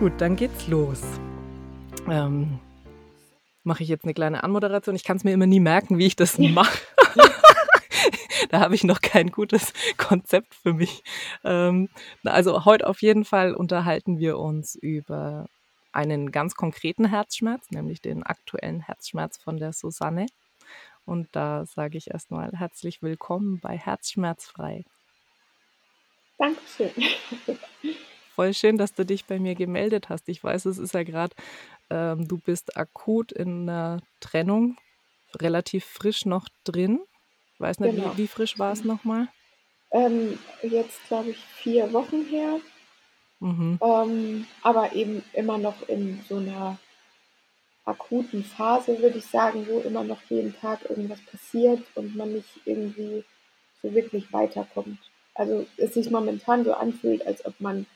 Gut, dann geht's los. Ähm, mache ich jetzt eine kleine Anmoderation. Ich kann es mir immer nie merken, wie ich das mache. da habe ich noch kein gutes Konzept für mich. Ähm, also heute auf jeden Fall unterhalten wir uns über einen ganz konkreten Herzschmerz, nämlich den aktuellen Herzschmerz von der Susanne. Und da sage ich erstmal herzlich willkommen bei Herzschmerzfrei. Dankeschön. Voll schön, dass du dich bei mir gemeldet hast. Ich weiß, es ist ja gerade, ähm, du bist akut in einer Trennung, relativ frisch noch drin. Ich weiß nicht, Genau. wie, wie frisch war es nochmal? Ähm, jetzt glaube ich vier Wochen her, Mhm. ähm, aber eben immer noch in so einer akuten Phase, würde ich sagen, wo immer noch jeden Tag irgendwas passiert und man nicht irgendwie so wirklich weiterkommt. Also es sich momentan so anfühlt, als ob man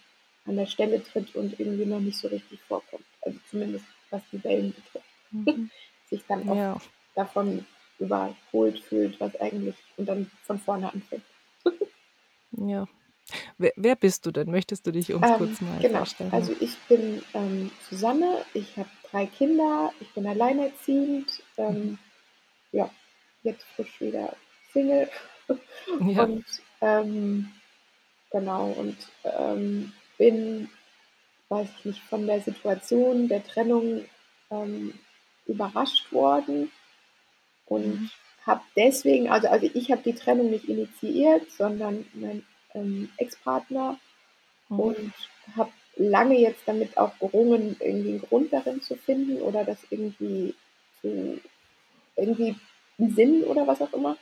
an der Stelle tritt und irgendwie noch nicht so richtig vorkommt. Also zumindest was die Wellen betrifft. Mhm. Sich dann auch Ja, davon überholt fühlt, was eigentlich und dann von vorne anfängt. ja. Wer, wer bist du denn? Möchtest du dich uns Ähm, kurz mal genau, vorstellen? also ich bin ähm, Susanne, ich habe drei Kinder, ich bin alleinerziehend, ähm, ja, jetzt frisch wieder Single Ja. und ähm, genau und ähm, bin, weiß ich nicht, von der Situation der Trennung ähm, überrascht worden und Mhm. habe deswegen, also, also ich habe die Trennung nicht initiiert, sondern mein ähm, Ex-Partner Mhm. und habe lange jetzt damit auch gerungen, irgendwie einen Grund darin zu finden oder das irgendwie zu irgendwie einen Sinn oder was auch immer.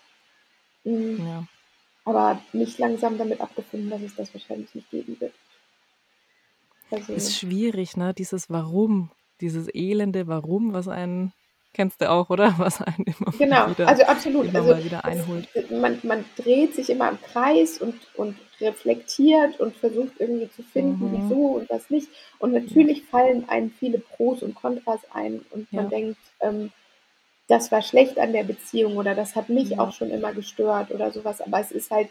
Hm, Ja. aber mich langsam damit abgefunden, dass es das wahrscheinlich nicht geben wird. Also, Ist schwierig, ne? Dieses Warum, dieses elende Warum, was einen, kennst du auch, oder? Was einen immer genau, wieder, also absolut. immer Also mal wieder es, einholt. man, man dreht sich immer im Kreis und, und reflektiert und versucht irgendwie zu finden, Mhm. wieso und was nicht. Und natürlich fallen einem viele Pros und Kontras ein und man ja, denkt, ähm, das war schlecht an der Beziehung oder das hat mich auch ja, schon immer gestört oder sowas. Aber es ist halt,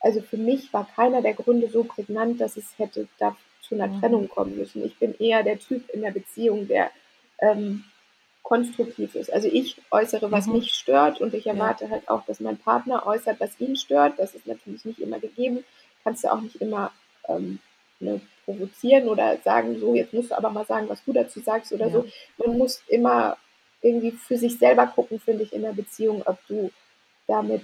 also für mich war keiner der Gründe so prägnant, dass es hätte da zu einer mhm. Trennung kommen müssen. Ich bin eher der Typ in der Beziehung, der ähm, konstruktiv ist. Also ich äußere, was Mhm. mich stört und ich Ja, erwarte halt auch, dass mein Partner äußert, was ihn stört. Das ist natürlich nicht immer gegeben. Kannst du auch nicht immer ähm, ne, provozieren oder sagen, so, jetzt musst du aber mal sagen, was du dazu sagst oder ja, so. Man muss immer irgendwie für sich selber gucken, finde ich, in der Beziehung, ob du damit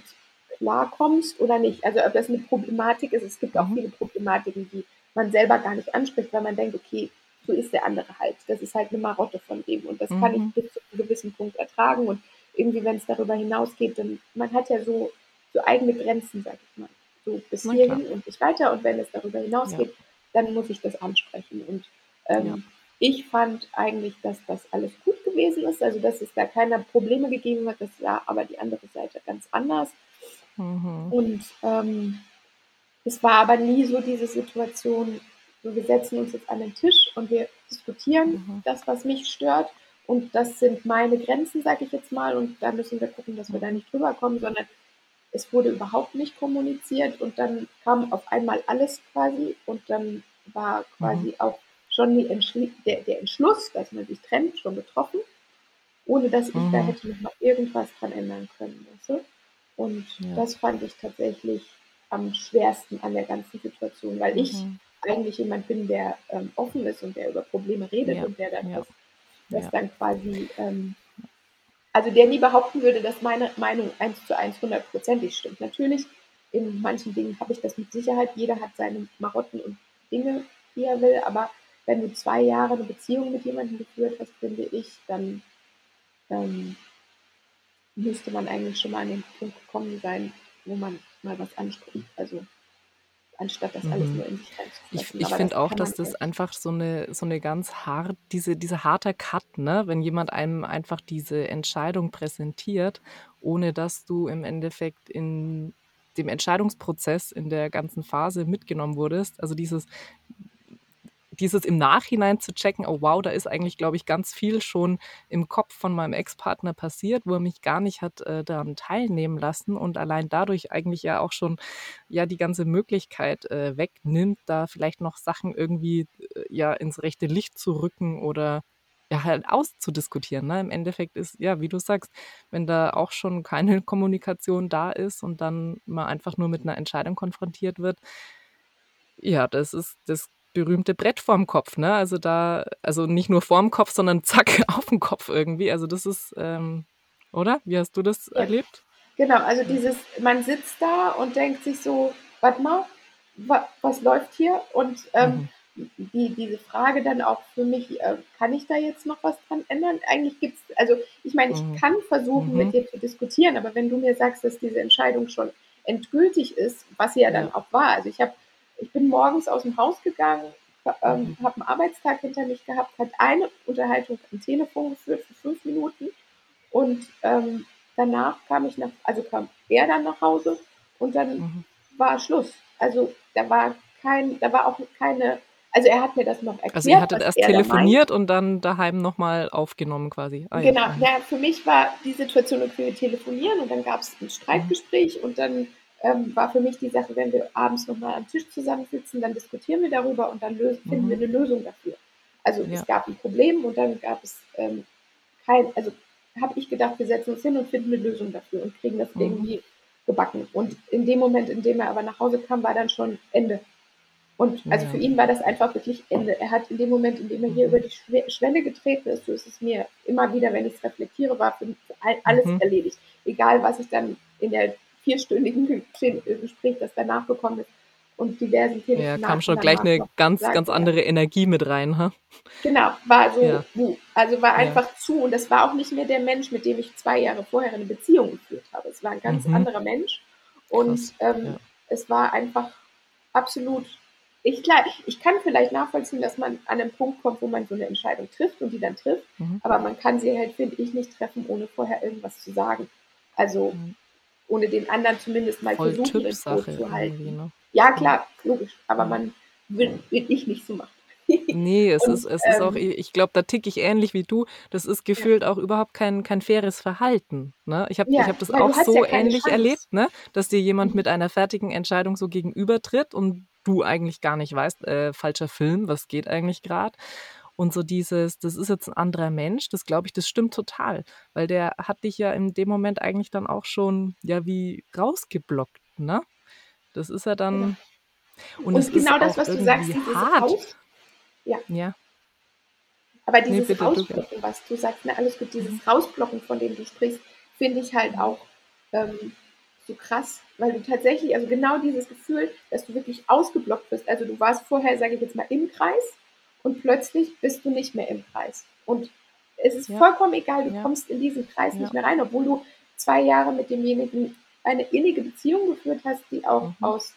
klarkommst oder nicht. Also ob das eine Problematik ist. Es gibt auch mhm. viele Problematiken, die man selber gar nicht anspricht, weil man denkt, okay, so ist der andere halt. Das ist halt eine Marotte von dem und das kann ich Mhm. bis zu einem gewissen Punkt ertragen und irgendwie, wenn es darüber hinausgeht, dann man hat ja so, so eigene Grenzen, sag ich mal. So bis Na klar. hierhin und nicht weiter und wenn es darüber Ja, hinausgeht, dann muss ich das ansprechen und ja, ähm, ich fand eigentlich, dass das alles gut gewesen ist, also dass es da keine Probleme gegeben hat, das war aber die andere Seite ganz anders mhm. und ähm, es war aber nie so diese Situation, so wir setzen uns jetzt an den Tisch und wir diskutieren Mhm. das, was mich stört. Und das sind meine Grenzen, sage ich jetzt mal. Und da müssen wir gucken, dass wir da Mhm. nicht drüber kommen, sondern es wurde überhaupt nicht kommuniziert. Und dann kam auf einmal alles quasi. Und dann war Mhm. quasi auch schon der, der Entschluss, dass man sich trennt, schon getroffen, ohne dass ich da Mhm. hätte noch mal irgendwas dran ändern können. Weißt du? Und Ja, das fand ich tatsächlich am schwersten an der ganzen Situation, weil ich mhm. eigentlich jemand bin, der ähm, offen ist und der über Probleme redet Ja, und der dann ja, das, das ja, dann quasi, ähm, also der nie behaupten würde, dass meine Meinung eins zu eins hundertprozentig stimmt. Natürlich, in manchen Dingen habe ich das mit Sicherheit. Jeder hat seine Marotten und Dinge, die er will, aber wenn du zwei Jahre eine Beziehung mit jemandem geführt hast, finde ich, dann ähm, müsste man eigentlich schon mal an den Punkt gekommen sein, wo man mal was anspricht. Also anstatt das alles mhm. nur in sich Ich, reinzufressen. ich das finde auch, kann man dass das einfach so eine, so eine ganz hart, diese, dieser harte Cut, ne? Wenn jemand einem einfach diese Entscheidung präsentiert, ohne dass du im Endeffekt in dem Entscheidungsprozess in der ganzen Phase mitgenommen wurdest. Also dieses, dieses im Nachhinein zu checken, oh wow, da ist eigentlich, glaube ich, ganz viel schon im Kopf von meinem Ex-Partner passiert, wo er mich gar nicht hat äh, daran teilnehmen lassen und allein dadurch eigentlich ja auch schon ja die ganze Möglichkeit äh, wegnimmt, da vielleicht noch Sachen irgendwie äh, ja ins rechte Licht zu rücken oder ja, halt auszudiskutieren. Ne? Im Endeffekt ist, ja, wie du sagst, wenn da auch schon keine Kommunikation da ist und dann mal einfach nur mit einer Entscheidung konfrontiert wird, ja, das ist das berühmte Brett vorm Kopf, ne? Also da, also nicht nur vorm Kopf, sondern zack, auf dem Kopf irgendwie. Also das ist, ähm, oder? Wie hast du das ja. erlebt? Genau, also dieses, man sitzt da und denkt sich so, warte mal, wa, was läuft hier? Und ähm, mhm die, diese Frage dann auch für mich, äh, kann ich da jetzt noch was dran ändern? Eigentlich gibt es, also ich meine, ich mhm. kann versuchen, mhm. mit dir zu diskutieren, aber wenn du mir sagst, dass diese Entscheidung schon endgültig ist, was sie ja dann auch war, also ich habe, ich bin morgens aus dem Haus gegangen, ähm, mhm. habe einen Arbeitstag hinter mich gehabt, hat eine Unterhaltung am Telefon geführt für fünf Minuten und ähm, danach kam ich nach, also kam er dann nach Hause und dann mhm. war Schluss. Also da war kein, da war auch keine also er hat mir das noch erklärt. Also ihr hattet erst telefoniert und dann daheim nochmal aufgenommen quasi. Ah, genau, ja. ja. für mich war die Situation, okay, wir telefonieren und dann gab es ein Streitgespräch mhm. und dann ähm, war für mich die Sache, wenn wir abends nochmal am Tisch zusammensitzen, dann diskutieren wir darüber und dann lösen, finden mhm. wir eine Lösung dafür. Also ja. es gab ein Problem und dann gab es ähm, kein, also habe ich gedacht, wir setzen uns hin und finden eine Lösung dafür und kriegen das mhm. irgendwie gebacken. Und in dem Moment, in dem er aber nach Hause kam, war dann schon Ende. Und also ja. für ihn war das einfach wirklich Ende. Er hat in dem Moment, in dem er hier mhm. über die Schwelle getreten ist, so ist es mir immer wieder, wenn ich es reflektiere, war für alles mhm. erledigt. Egal, was ich dann in der vierstündigen Gespräch, das danach gekommen ist, und diversen Telefonaten. Ja, kam schon gleich eine ganz, gesagt, ganz andere ja. Energie mit rein, ha? Genau, war so, ja. also war einfach ja. zu und das war auch nicht mehr der Mensch, mit dem ich zwei Jahre vorher eine Beziehung geführt habe. Es war ein ganz mhm. anderer Mensch und ähm, es war einfach absolut ich, klar, ich kann vielleicht nachvollziehen, dass man an einen Punkt kommt, wo man so eine Entscheidung trifft und die dann trifft, mhm. aber man kann sie halt, finde ich, nicht treffen, ohne vorher irgendwas zu sagen. Also mhm. Ohne den anderen zumindest mal Voll versuchen, Boot zu halten. Ne? Ja, klar, logisch, aber man will, will ich nicht so machen. Nee, es und, ist, es ähm, ist auch, ich glaube, da ticke ich ähnlich wie du. Das ist gefühlt ja. auch überhaupt kein, kein faires Verhalten. Ne? Ich habe ja, hab das auch so ja ähnlich Chance. erlebt, ne? dass dir jemand mhm. mit einer fertigen Entscheidung so gegenübertritt und du eigentlich gar nicht weißt, äh, falscher Film, was geht eigentlich gerade. Und so dieses, das ist jetzt ein anderer Mensch, das glaube ich, das stimmt total. Weil der hat dich ja in dem Moment eigentlich dann auch schon, ja, wie rausgeblockt, ne? Das ist ja dann. Und, und genau das, was du sagst, dieses hart. Ja. ja. Aber dieses nee, Rausblocken, was du sagst, ne, alles gut, dieses mhm. Rausblocken, von dem du sprichst, finde ich halt auch ähm, so krass, weil du tatsächlich, also genau dieses Gefühl, dass du wirklich ausgeblockt bist. Also du warst vorher, sage ich jetzt mal, im Kreis und plötzlich bist du nicht mehr im Kreis. Und es ist ja. vollkommen egal, du ja. kommst in diesen Kreis ja. nicht mehr rein, obwohl du zwei Jahre mit demjenigen eine innige Beziehung geführt hast, die auch mhm. aus,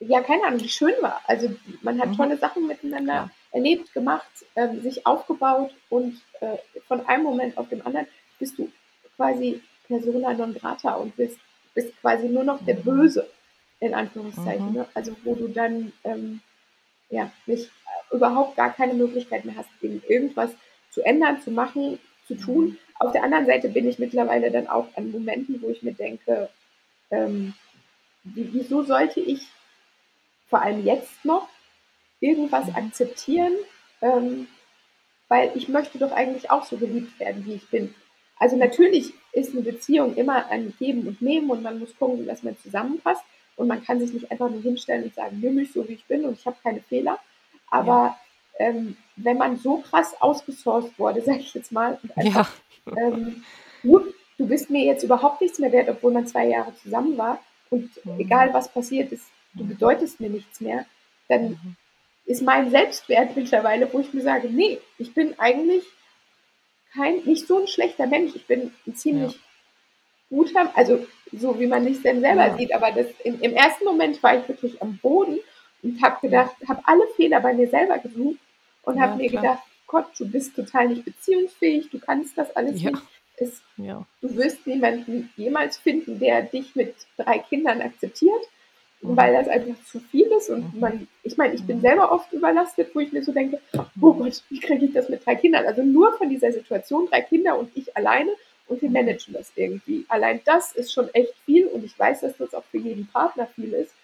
ja, keine Ahnung, die schön war. Also man hat mhm. tolle Sachen miteinander erlebt, gemacht, ähm, sich aufgebaut und äh, von einem Moment auf den anderen bist du quasi persona non grata und bist bist quasi nur noch der mhm. Böse, in Anführungszeichen. Mhm. Ne? Also wo du dann ähm, ja, nicht, äh, überhaupt gar keine Möglichkeit mehr hast, irgendwas zu ändern, zu machen, zu tun. Mhm. Auf der anderen Seite bin ich mittlerweile dann auch an Momenten, wo ich mir denke, ähm, wieso sollte ich vor allem jetzt noch irgendwas mhm. akzeptieren, ähm, weil ich möchte doch eigentlich auch so geliebt werden, wie ich bin. Also natürlich ist eine Beziehung immer ein Geben und Nehmen und man muss gucken, dass man zusammenpasst. Und man kann sich nicht einfach nur hinstellen und sagen, nimm mich so wie ich bin und ich habe keine Fehler. Aber ja. ähm, wenn man so krass ausgesourced wurde, sage ich jetzt mal, und einfach, ja. ähm, du, du bist mir jetzt überhaupt nichts mehr wert, obwohl man zwei Jahre zusammen war und mhm. egal was passiert ist, du bedeutest mir nichts mehr, dann mhm. ist mein Selbstwert mittlerweile, wo ich mir sage, nee, ich bin eigentlich kein, nicht so ein schlechter Mensch. Ich bin ein ziemlich ja. guter, also so wie man sich denn selber ja. sieht, aber das, im, im, ersten Moment war ich wirklich am Boden und habe gedacht, habe alle Fehler bei mir selber gesucht und ja, habe mir klar. gedacht, Gott, du bist total nicht beziehungsfähig, du kannst das alles nicht. Es, du wirst niemanden jemals finden, der dich mit drei Kindern akzeptiert. mhm. weil das einfach zu viel ist und mhm. man, ich meine, ich bin mhm. selber oft überlastet, wo ich mir so denke, oh Gott, wie kriege ich das mit drei Kindern? Also nur von dieser Situation, drei Kinder und ich alleine und wir managen das irgendwie. Allein das ist schon echt viel und ich weiß, dass das auch für jeden Partner viel ist.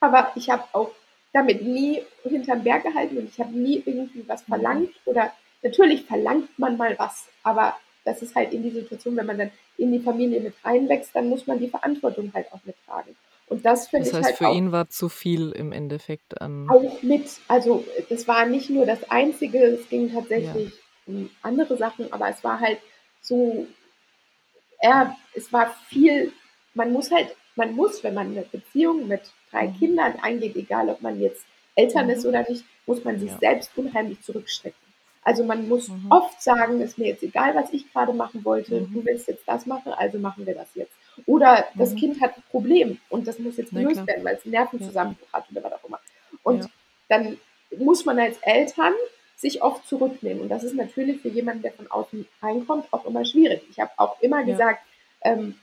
Aber ich habe auch damit nie hinterm Berg gehalten und ich habe nie irgendwie was verlangt oder natürlich verlangt man mal was, aber das ist halt in die Situation, wenn man dann in die Familie mit reinwächst, dann muss man die Verantwortung halt auch mittragen. Und das finde ich halt. Das heißt, für ihn war zu viel im Endeffekt an. Auch mit, also das war nicht nur das Einzige, es ging tatsächlich ja. um andere Sachen, aber es war halt so, er, es war viel, man muss halt, man muss, wenn man eine Beziehung mit drei mhm. Kindern eingeht, egal ob man jetzt Eltern mhm. ist oder nicht, muss man sich ja. selbst unheimlich zurückstrecken. Also man muss mhm. oft sagen, ist mir jetzt egal, was ich gerade machen wollte, mhm. du willst jetzt das machen, also machen wir das jetzt. Oder das mhm. Kind hat ein Problem und das muss jetzt gelöst werden, weil es einen Nervenzusammenbruch ja. hat oder was auch immer. Und ja. dann muss man als Eltern sich oft zurücknehmen. Und das ist natürlich für jemanden, der von außen reinkommt, auch immer schwierig. Ich habe auch immer ja. gesagt, ähm,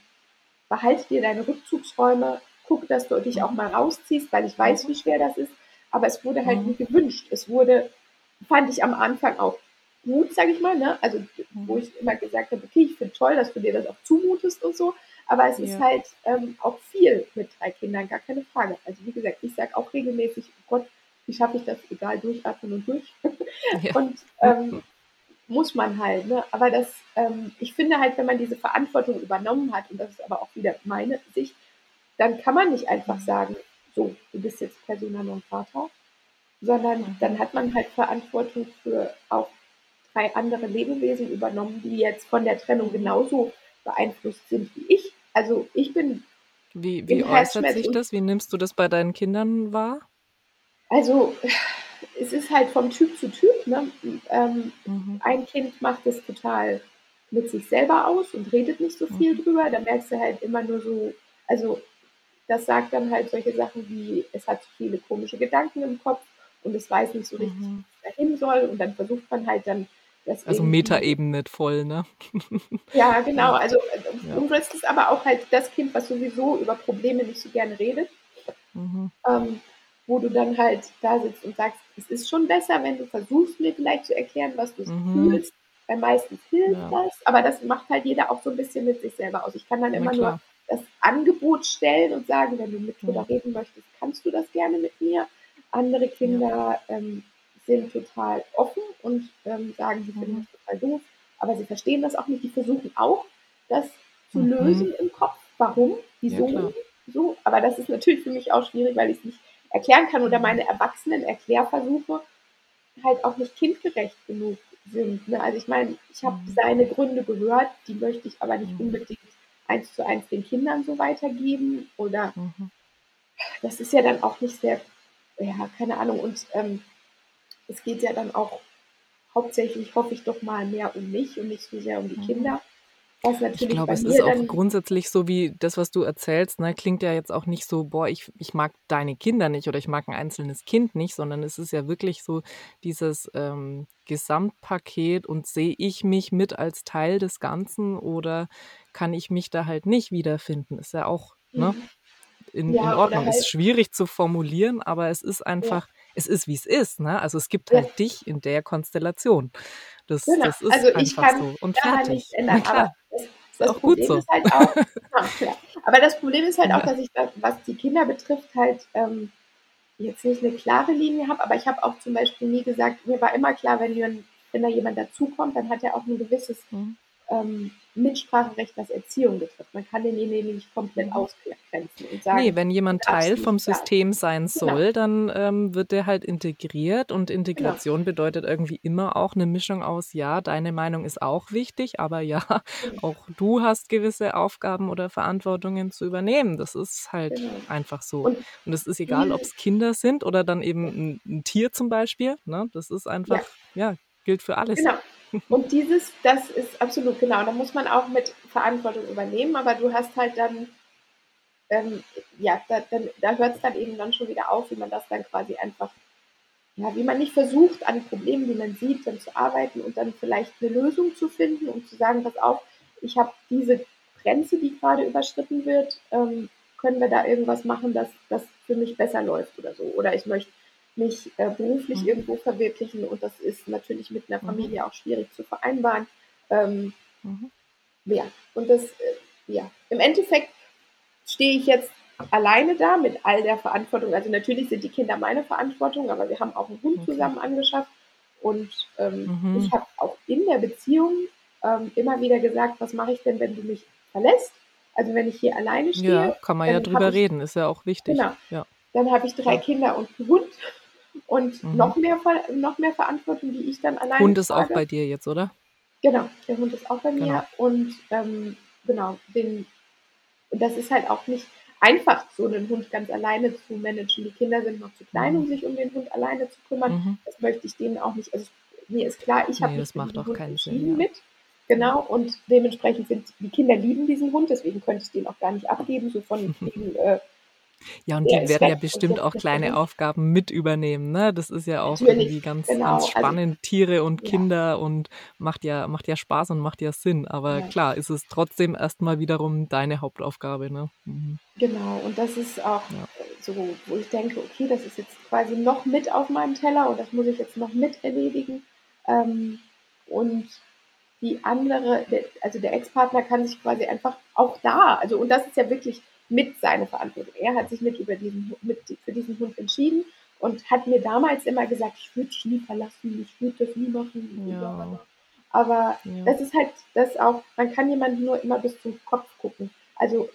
behalte dir deine Rückzugsräume, guck, dass du dich auch mal rausziehst, weil ich weiß, mhm. wie schwer das ist. Aber es wurde halt mhm. nie gewünscht. Es wurde fand ich am Anfang auch gut, sage ich mal. Ne? Also, wo mhm. ich immer gesagt habe, okay, ich finde toll, dass du dir das auch zumutest und so. Aber es ja. ist halt ähm, auch viel mit drei Kindern, gar keine Frage. Also, wie gesagt, ich sage auch regelmäßig, oh Gott, wie schaffe ich das? Egal, durchatmen und durch. Ja. und ähm, muss man halt. Ne? Aber das, ähm, ich finde halt, wenn man diese Verantwortung übernommen hat, und das ist aber auch wieder meine Sicht, dann kann man nicht einfach sagen, so, du bist jetzt Persona non grata, sondern dann hat man halt Verantwortung für auch drei andere Lebewesen übernommen, die jetzt von der Trennung genauso beeinflusst sind wie ich. Also ich bin. Wie, wie äußert sich das? Wie nimmst du das bei deinen Kindern wahr? Also es ist halt vom Typ zu Typ. Ne? Ähm, mhm. Ein Kind macht es total mit sich selber aus und redet nicht so viel mhm. drüber. Da merkst du halt immer nur so, also das sagt dann halt solche Sachen wie, es hat zu viele komische Gedanken im Kopf und es weiß nicht so richtig, mhm. wo es dahin soll. Und dann versucht man halt dann das Also Metaebene voll, ne? Ja, genau. Also ja. und das ist aber auch halt das Kind, was sowieso über Probleme nicht so gerne redet. Mhm. Ähm, wo du dann halt da sitzt und sagst, es ist schon besser, wenn du versuchst, mir vielleicht zu erklären, was du mhm. fühlst. Weil meistens hilft ja. das, aber das macht halt jeder auch so ein bisschen mit sich selber aus. Ich kann dann immer nur das Angebot stellen und sagen, wenn du mit mir reden möchtest, kannst du das gerne mit mir. Andere Kinder ja. ähm, sind total offen und ähm, sagen, sie finden mhm. das total doof, aber sie verstehen das auch nicht. Die versuchen auch, das zu mhm. lösen im Kopf. Warum? Wieso? Ja, so. Aber das ist natürlich für mich auch schwierig, weil ich es nicht erklären kann oder meine erwachsenen Erklärversuche halt auch nicht kindgerecht genug sind. Ne? Also ich meine, ich habe mhm. seine Gründe gehört, die möchte ich aber nicht mhm. unbedingt eins zu eins den Kindern so weitergeben oder mhm. das ist ja dann auch nicht sehr ja, keine Ahnung. Und ähm, es geht ja dann auch hauptsächlich, hoffe ich doch mal, mehr um mich und nicht so sehr um die mhm. Kinder. Ich glaube, es ist auch grundsätzlich so wie das, was du erzählst, ne, klingt ja jetzt auch nicht so, boah, ich, ich mag deine Kinder nicht oder ich mag ein einzelnes Kind nicht, sondern es ist ja wirklich so dieses ähm, Gesamtpaket und sehe ich mich mit als Teil des Ganzen oder kann ich mich da halt nicht wiederfinden? Ist ja auch, ne? mhm. ne? in, ja, in Ordnung. Halt, ist schwierig zu formulieren, aber es ist einfach, ja. es ist wie es ist. Ne? Also es gibt halt dich in der Konstellation. Das, genau. das ist also einfach so. Und fertig. Nicht ändern, aber das, das auch Problem gut so. Halt auch, ja, aber das Problem ist halt auch, dass ich, was die Kinder betrifft, halt ähm, jetzt nicht eine klare Linie habe, aber ich habe auch zum Beispiel nie gesagt, mir war immer klar, wenn, wenn da jemand dazukommt, dann hat er auch ein gewisses mhm ähm, Mitspracherecht, was Erziehung betrifft. Man kann denjenigen nicht komplett mhm. ausgrenzen und sagen. Nee, wenn jemand Teil vom System sein genau. soll, genau. dann ähm, wird der halt integriert und Integration genau. bedeutet irgendwie immer auch eine Mischung aus, ja, deine Meinung ist auch wichtig, aber ja, genau. auch du hast gewisse Aufgaben oder Verantwortungen zu übernehmen. Das ist halt genau. einfach so. Und, und es ist egal, ob es Kinder sind oder dann eben ein, ein Tier zum Beispiel. Ne? Das ist einfach, ja, ja gilt für alles. Genau. Und dieses, das ist absolut genau. Da muss man auch mit Verantwortung übernehmen, aber du hast halt dann, ähm, ja, da, da hört es dann eben dann schon wieder auf, wie man das dann quasi einfach, ja, wie man nicht versucht, an Problemen, die man sieht, dann zu arbeiten und dann vielleicht eine Lösung zu finden und zu sagen, pass auf, ich habe diese Grenze, die gerade überschritten wird, ähm, können wir da irgendwas machen, dass das für mich besser läuft oder so. Oder ich möchte mich äh, beruflich mhm. irgendwo verwirklichen und das ist natürlich mit einer mhm. Familie mhm. auch schwierig zu vereinbaren. Ähm, mhm. Ja, und das, äh, ja, im Endeffekt stehe ich jetzt alleine da mit all der Verantwortung. Also natürlich sind die Kinder meine Verantwortung, aber wir haben auch einen Hund okay. zusammen angeschafft und ähm, mhm. ich habe auch in der Beziehung ähm, immer wieder gesagt, was mache ich denn, wenn du mich verlässt? Also wenn ich hier alleine stehe. Ja, kann man ja drüber ich, reden, ist ja auch wichtig. Genau. Ja. Dann habe ich drei ja. Kinder und einen Hund und mhm. noch, mehr, noch mehr Verantwortung, die ich dann alleine Hund ist trage. auch bei dir jetzt, oder? Genau, der Hund ist auch bei genau. mir und ähm, genau, den, das ist halt auch nicht einfach, so einen Hund ganz alleine zu managen. Die Kinder sind noch zu klein, mhm. um sich um den Hund alleine zu kümmern. Mhm. Das möchte ich denen auch nicht. Also mir ist klar, ich habe nee, das macht auch keinen Sinn, ja. mit. Genau, und dementsprechend sind die Kinder lieben diesen Hund, deswegen könnte ich den auch gar nicht abgeben, so von wegen, äh, ja, und die werden ja bestimmt auch kleine Aufgaben mit übernehmen. Ne? Das ist ja auch Natürlich, irgendwie ganz, genau. ganz also spannend, also, Tiere und Kinder ja. und macht ja, macht ja Spaß und macht ja Sinn. Aber ja. klar, ist es trotzdem erstmal wiederum deine Hauptaufgabe. Ne? Mhm. Genau, und das ist auch ja. so, wo ich denke, okay, das ist jetzt quasi noch mit auf meinem Teller und das muss ich jetzt noch mit erledigen. Ähm, und die andere, also der Ex-Partner kann sich quasi einfach auch da, also und das ist ja wirklich mit seiner Verantwortung. Er hat sich mit, über diesen, mit für diesen Hund entschieden und hat mir damals immer gesagt, ich würde dich nie verlassen, ich würde das nie machen. Ja. Aber ja. das ist halt das auch, man kann jemanden nur immer bis zum Kopf gucken. Also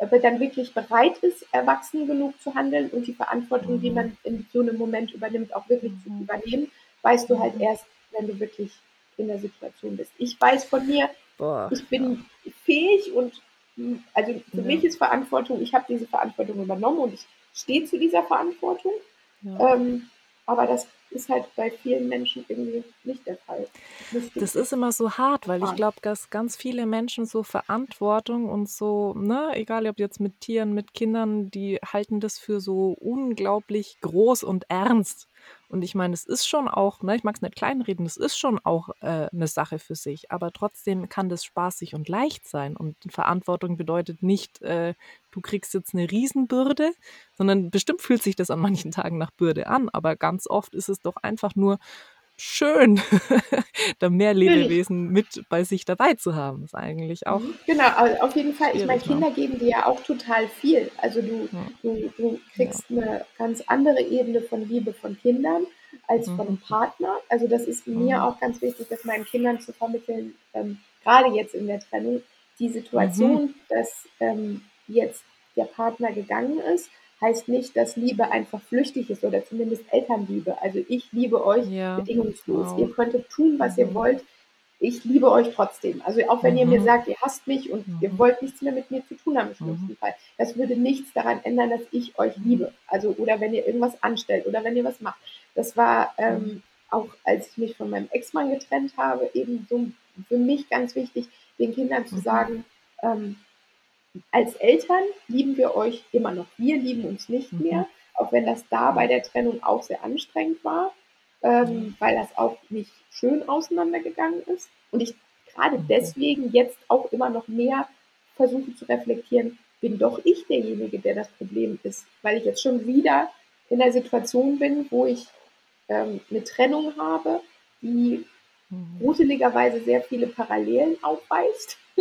ob er dann wirklich bereit ist, erwachsen genug zu handeln und die Verantwortung, mhm. die man in so einem Moment übernimmt, auch wirklich mhm. zu übernehmen, weißt du halt mhm. erst, wenn du wirklich in der Situation bist. Ich weiß von mir, Boah, ich bin ja. fähig und also für ja. mich ist Verantwortung, ich habe diese Verantwortung übernommen und ich stehe zu dieser Verantwortung. Ja. Ähm, aber das ist halt bei vielen Menschen irgendwie nicht der Fall. Das ist immer so hart, weil ich glaube, dass ganz viele Menschen so Verantwortung und so, ne, egal ob jetzt mit Tieren, mit Kindern, die halten das für so unglaublich groß und ernst. Und ich meine, es ist schon auch, ne, ich mag es nicht kleinreden, es ist schon auch äh, eine Sache für sich, aber trotzdem kann das spaßig und leicht sein. Und Verantwortung bedeutet nicht, äh, du kriegst jetzt eine Riesenbürde, sondern bestimmt fühlt sich das an manchen Tagen nach Bürde an, aber ganz oft ist es doch einfach nur schön, da mehr Lebewesen mit bei sich dabei zu haben. Das ist eigentlich auch. Mhm. Genau, auf jeden Fall. Ich meine, ne? Kinder geben dir ja auch total viel. Also du, ja. du, du kriegst ja. eine ganz andere Ebene von Liebe von Kindern als mhm. von einem Partner. Also das ist mir mhm. auch ganz wichtig, das meinen Kindern zu vermitteln, ähm, gerade jetzt in der Trennung, die Situation, mhm. dass ähm, jetzt der Partner gegangen ist heißt nicht, dass Liebe einfach flüchtig ist oder zumindest Elternliebe. Also ich liebe euch ja. bedingungslos. Wow. Ihr könntet tun, was mhm. ihr wollt. Ich liebe euch trotzdem. Also auch wenn mhm. ihr mir mhm. sagt, ihr hasst mich und mhm. ihr wollt nichts mehr mit mir zu tun haben im schlimmsten mhm. Fall. Das würde nichts daran ändern, dass ich euch liebe. Also oder wenn ihr irgendwas anstellt oder wenn ihr was macht. Das war ähm, auch, als ich mich von meinem Ex-Mann getrennt habe, eben so für mich ganz wichtig, den Kindern zu sagen, ähm, als Eltern lieben wir euch immer noch. Wir lieben uns nicht mhm. mehr, auch wenn das da bei der Trennung auch sehr anstrengend war, ähm, mhm. weil das auch nicht schön auseinandergegangen ist. Und ich gerade deswegen jetzt auch immer noch mehr versuche zu reflektieren, bin doch ich derjenige, der das Problem ist, weil ich jetzt schon wieder in der Situation bin, wo ich ähm, eine Trennung habe, die mhm. gruseligerweise sehr viele Parallelen aufweist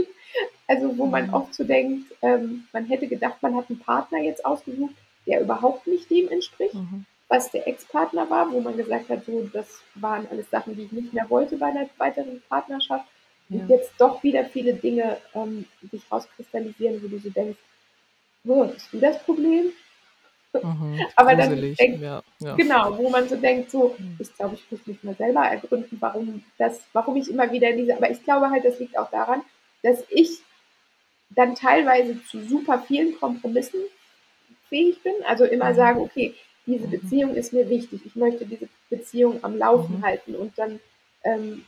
also wo man mhm. oft so denkt, ähm, man hätte gedacht, man hat einen Partner jetzt ausgesucht, der überhaupt nicht dem entspricht, mhm. was der Ex-Partner war, wo man gesagt hat, so das waren alles Sachen, die ich nicht mehr wollte bei einer weiteren Partnerschaft. Ja. Und jetzt doch wieder viele Dinge ähm, sich rauskristallisieren, wo du so denkst, oh, bist du das Problem? Mhm, Aber dann denkt, ja, ja. genau, wo man so denkt, so, mhm. ich glaube, ich muss mich mal selber ergründen, warum das, warum ich immer wieder diese, aber ich glaube halt, das liegt auch daran, dass ich dann teilweise zu super vielen Kompromissen fähig bin. Also immer mhm. sagen, okay, diese. Beziehung ist mir wichtig. Ich möchte diese Beziehung am Laufen mhm. halten und dann ähm,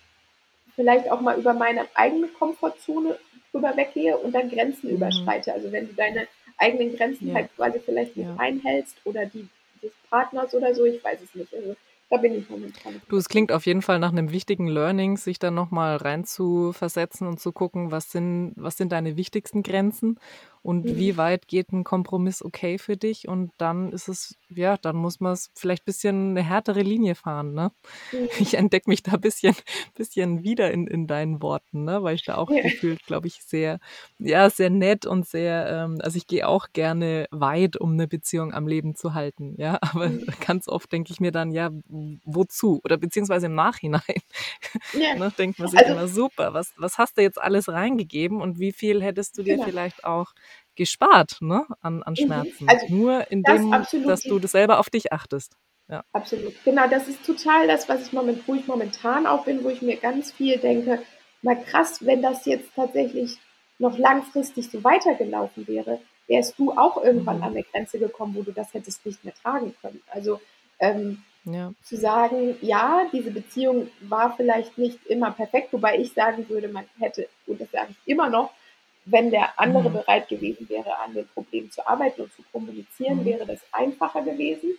vielleicht auch mal über meine eigene Komfortzone drüber weggehe und dann Grenzen mhm. überschreite. Also wenn du deine eigenen Grenzen ja. halt quasi vielleicht nicht ja. einhältst oder die des Partners oder so, ich weiß es nicht. Also da bin ich momentan. Du, es klingt auf jeden Fall nach einem wichtigen Learning, sich dann nochmal rein zu versetzen und zu gucken, was sind, was sind deine wichtigsten Grenzen und Mhm. wie weit geht ein Kompromiss okay für dich und dann ist es, ja, dann muss man es vielleicht ein bisschen eine härtere Linie fahren, ne? Mhm. Ich entdecke mich da ein bisschen, bisschen wieder in, in deinen Worten, ne? Weil ich da auch Ja. gefühlt, glaube ich, sehr, ja, sehr nett und sehr, ähm, also ich gehe auch gerne weit, um eine Beziehung am Leben zu halten, ja, aber Mhm. ganz oft denke ich mir dann, ja, wozu? Oder beziehungsweise im Nachhinein, Ja. ne, denkt man sich Also immer, super, was, was hast du jetzt alles reingegeben und wie viel hättest du dir genau. vielleicht auch gespart, ne, an, an Mhm. Schmerzen? Also Nur das indem, absolut dass du das selber auf dich achtest. Ja. Absolut. Genau, das ist total das, was ich moment, wo ich momentan auch bin, wo ich mir ganz viel denke, mal krass, wenn das jetzt tatsächlich noch langfristig so weitergelaufen wäre, wärst du auch irgendwann Mhm. an eine Grenze gekommen, wo du das hättest nicht mehr tragen können. Also ähm, Ja. zu sagen, ja, diese Beziehung war vielleicht nicht immer perfekt, wobei ich sagen würde, man hätte, und das sage ich immer noch, wenn der andere Mhm. bereit gewesen wäre, an dem Problem zu arbeiten und zu kommunizieren, Mhm. wäre das einfacher gewesen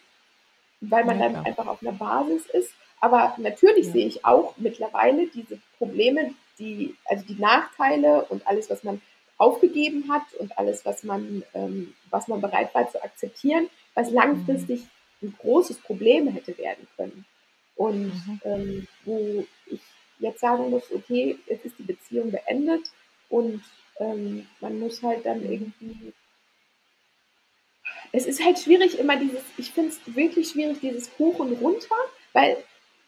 weil man Ja, dann klar. einfach auf einer Basis ist. Aber natürlich Ja. sehe ich auch mittlerweile diese Probleme, die, also die Nachteile und alles, was man aufgegeben hat und alles, was man, ähm, was man bereit war zu akzeptieren, was Mhm. langfristig ein großes Problem hätte werden können. Und Mhm. ähm, wo ich jetzt sagen muss, okay, jetzt ist die Beziehung beendet und ähm, man muss halt dann Mhm. irgendwie es ist halt schwierig, immer dieses, ich finde es wirklich schwierig, dieses Hoch und Runter, weil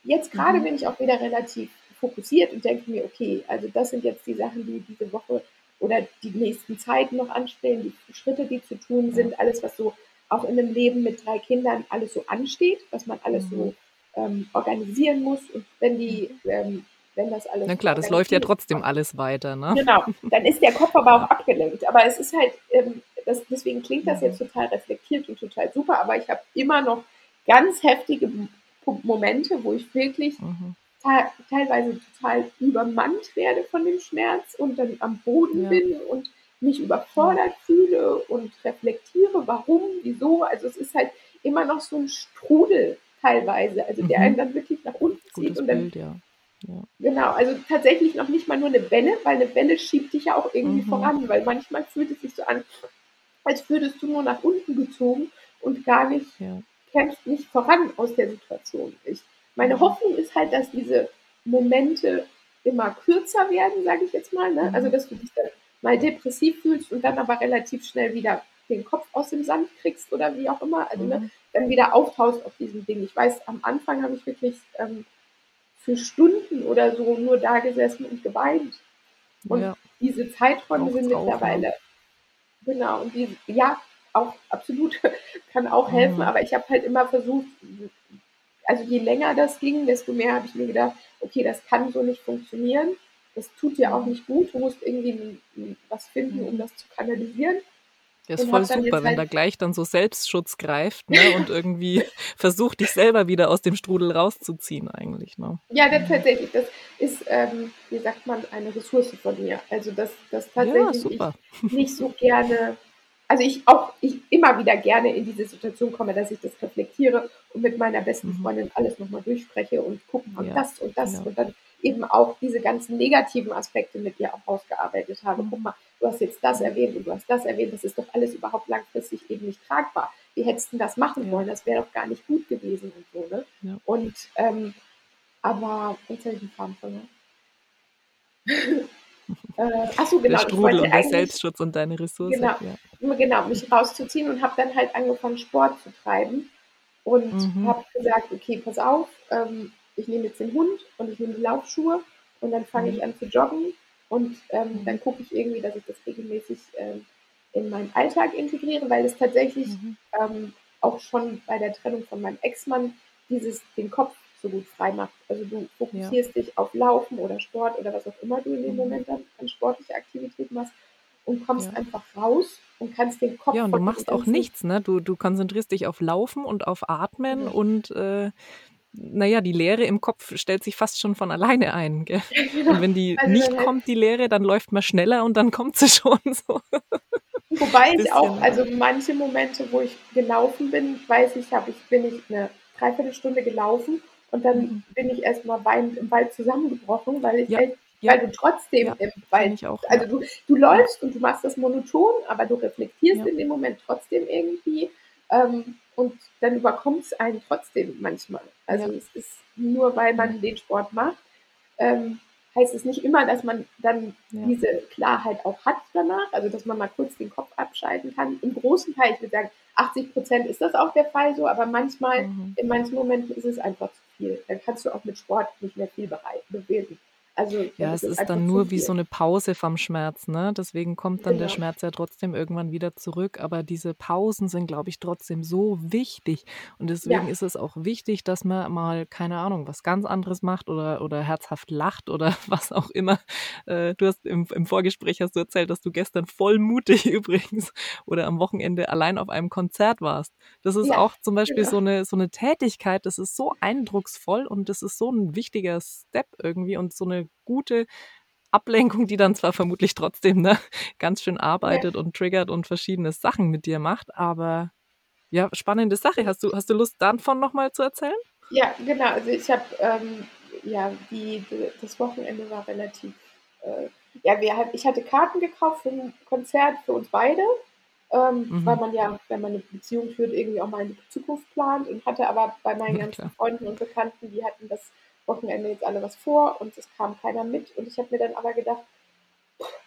jetzt gerade Mhm. bin ich auch wieder relativ fokussiert und denke mir, okay, also das sind jetzt die Sachen, die diese Woche oder die nächsten Zeiten noch anstehen, die Schritte, die zu tun sind, alles, was so auch in einem Leben mit drei Kindern alles so ansteht, was man alles Mhm. so ähm, organisieren muss und wenn die, Mhm. ähm, wenn das alles Na klar, das läuft ja trotzdem alles weiter, ne? Genau, dann ist der Kopf aber auch abgelenkt. Aber es ist halt, ähm, das, deswegen klingt das Mhm. jetzt total reflektiert und total super, aber ich habe immer noch ganz heftige Momente, wo ich wirklich Mhm. te teilweise total übermannt werde von dem Schmerz und dann am Boden Ja. bin und mich überfordert fühle und reflektiere, warum, wieso. Also es ist halt immer noch so ein Strudel teilweise, also der einen Mhm. dann wirklich nach unten zieht Gutes und dann Bild, ja. Ja. Genau, also tatsächlich noch nicht mal nur eine Welle, weil eine Welle schiebt dich ja auch irgendwie Mhm. voran, weil manchmal fühlt es sich so an, als würdest du nur nach unten gezogen und gar nicht, Ja. kämpfst nicht voran aus der Situation. Ich, meine Mhm. Hoffnung ist halt, dass diese Momente immer kürzer werden, sage ich jetzt mal. Ne? Also, Mhm. dass du dich dann mal depressiv fühlst und dann aber relativ schnell wieder den Kopf aus dem Sand kriegst oder wie auch immer. Also, ne, Mhm. dann wieder auftauchst auf diesem Ding. Ich weiß, am Anfang habe ich wirklich ähm, für Stunden oder so nur da gesessen und geweint. Und Ja. diese Zeiträume sind auch, mittlerweile, genau, und die, ja, auch absolut, kann auch helfen, Mhm. aber ich habe halt immer versucht, also je länger das ging, desto mehr habe ich mir gedacht, okay, das kann so nicht funktionieren, das tut dir auch Mhm. nicht gut, du musst irgendwie was finden, um Mhm. das zu kanalisieren. Ja, ist Und voll super, wenn da halt, gleich dann so Selbstschutz greift, ne? Und irgendwie versucht, dich selber wieder aus dem Strudel rauszuziehen, eigentlich, ne? ja, das tatsächlich, das ist, ähm, wie sagt man, eine Ressource von mir. Also, dass, dass Ja, tatsächlich ich super. nicht so gerne, also ich auch ich immer wieder gerne in diese Situation komme, dass ich das reflektiere und mit meiner besten Mhm. Freundin alles nochmal durchspreche und gucken und Ja, das und das ja. und dann eben auch diese ganzen negativen Aspekte mit ihr auch ausgearbeitet habe. Guck Mhm. mal, du hast jetzt das Mhm. erwähnt und du hast das erwähnt, das ist doch alles überhaupt langfristig eben nicht tragbar. Wie hättest du das machen Ja. wollen? Das wäre doch gar nicht gut gewesen und so, ne? Ja. Und ähm, aber jetzt habe ich den Faden verloren. äh, ach so, Der genau, ich Strudel und der Selbstschutz und deine Ressource, Genau, ja. genau, mich rauszuziehen und habe dann halt angefangen, Sport zu treiben und Mhm. habe gesagt, okay, pass auf, ähm, ich nehme jetzt den Hund und ich nehme die Laufschuhe und dann fange Mhm. ich an zu joggen und ähm, Mhm. dann gucke ich irgendwie, dass ich das regelmäßig ähm, in meinen Alltag integriere, weil es tatsächlich Mhm. ähm, auch schon bei der Trennung von meinem Ex-Mann dieses den Kopf so gut frei macht. Also du Ja. fokussierst dich auf Laufen oder Sport oder was auch immer du in dem Mhm. Moment dann an sportliche Aktivität machst und kommst Ja. einfach raus und kannst den Kopf Ja, und du machst auch nichts, ne? Du, du konzentrierst dich auf Laufen und auf Atmen Genau. und äh, naja, die Leere im Kopf stellt sich fast schon von alleine ein. Gell? Ja, Und genau. wenn die Also nicht halt kommt, die Leere, dann läuft man schneller und dann kommt sie schon so. Wobei ich auch, also manche Momente, wo ich gelaufen bin, weiß ich, habe ich, bin ich eine Dreiviertelstunde gelaufen und dann Mhm. bin ich erstmal weinend im Wald zusammengebrochen, weil ich Ja, echt. Weil du trotzdem, im, ich auch, also du, du läufst und du machst das monoton, aber du reflektierst in dem Moment trotzdem irgendwie. Ähm, und dann überkommt es einen trotzdem manchmal. Also es ist nur, weil man den Sport macht, ähm, heißt es nicht immer, dass man dann ja. diese Klarheit auch hat danach, also dass man mal kurz den Kopf abschalten kann. Im großen Teil, ich würde sagen, 80 Prozent ist das auch der Fall so, aber manchmal, mhm. in manchen Momenten ist es einfach zu viel. Dann kannst du auch mit Sport nicht mehr viel bewegen. Also, ja, es ist, ist dann nur wie so eine Pause vom Schmerz, ne? Deswegen kommt dann genau. der Schmerz ja trotzdem irgendwann wieder zurück. Aber diese Pausen sind, glaube ich, trotzdem so wichtig. Und deswegen ja. ist es auch wichtig, dass man mal, keine Ahnung, was ganz anderes macht oder, oder herzhaft lacht oder was auch immer. Äh, du hast im, im Vorgespräch hast du erzählt, dass du gestern voll mutig übrigens oder am Wochenende allein auf einem Konzert warst. Das ist ja, auch zum Beispiel genau. so, eine, so eine Tätigkeit, das ist so eindrucksvoll und das ist so ein wichtiger Step irgendwie und so eine gute Ablenkung, die dann zwar vermutlich trotzdem ne, ganz schön arbeitet ja. und triggert und verschiedene Sachen mit dir macht, aber ja, spannende Sache. Hast du, hast du Lust, davon nochmal zu erzählen? Ja, genau. Also ich habe, ähm, ja, die, die, das Wochenende war relativ, äh, ja, wir, ich hatte Karten gekauft für ein Konzert für uns beide, ähm, mhm. weil man ja, wenn man eine Beziehung führt, irgendwie auch mal in die Zukunft plant und hatte aber bei meinen ja, ganzen klar. Freunden und Bekannten, die hatten das Wochenende jetzt alle was vor und es kam keiner mit. Und ich habe mir dann aber gedacht,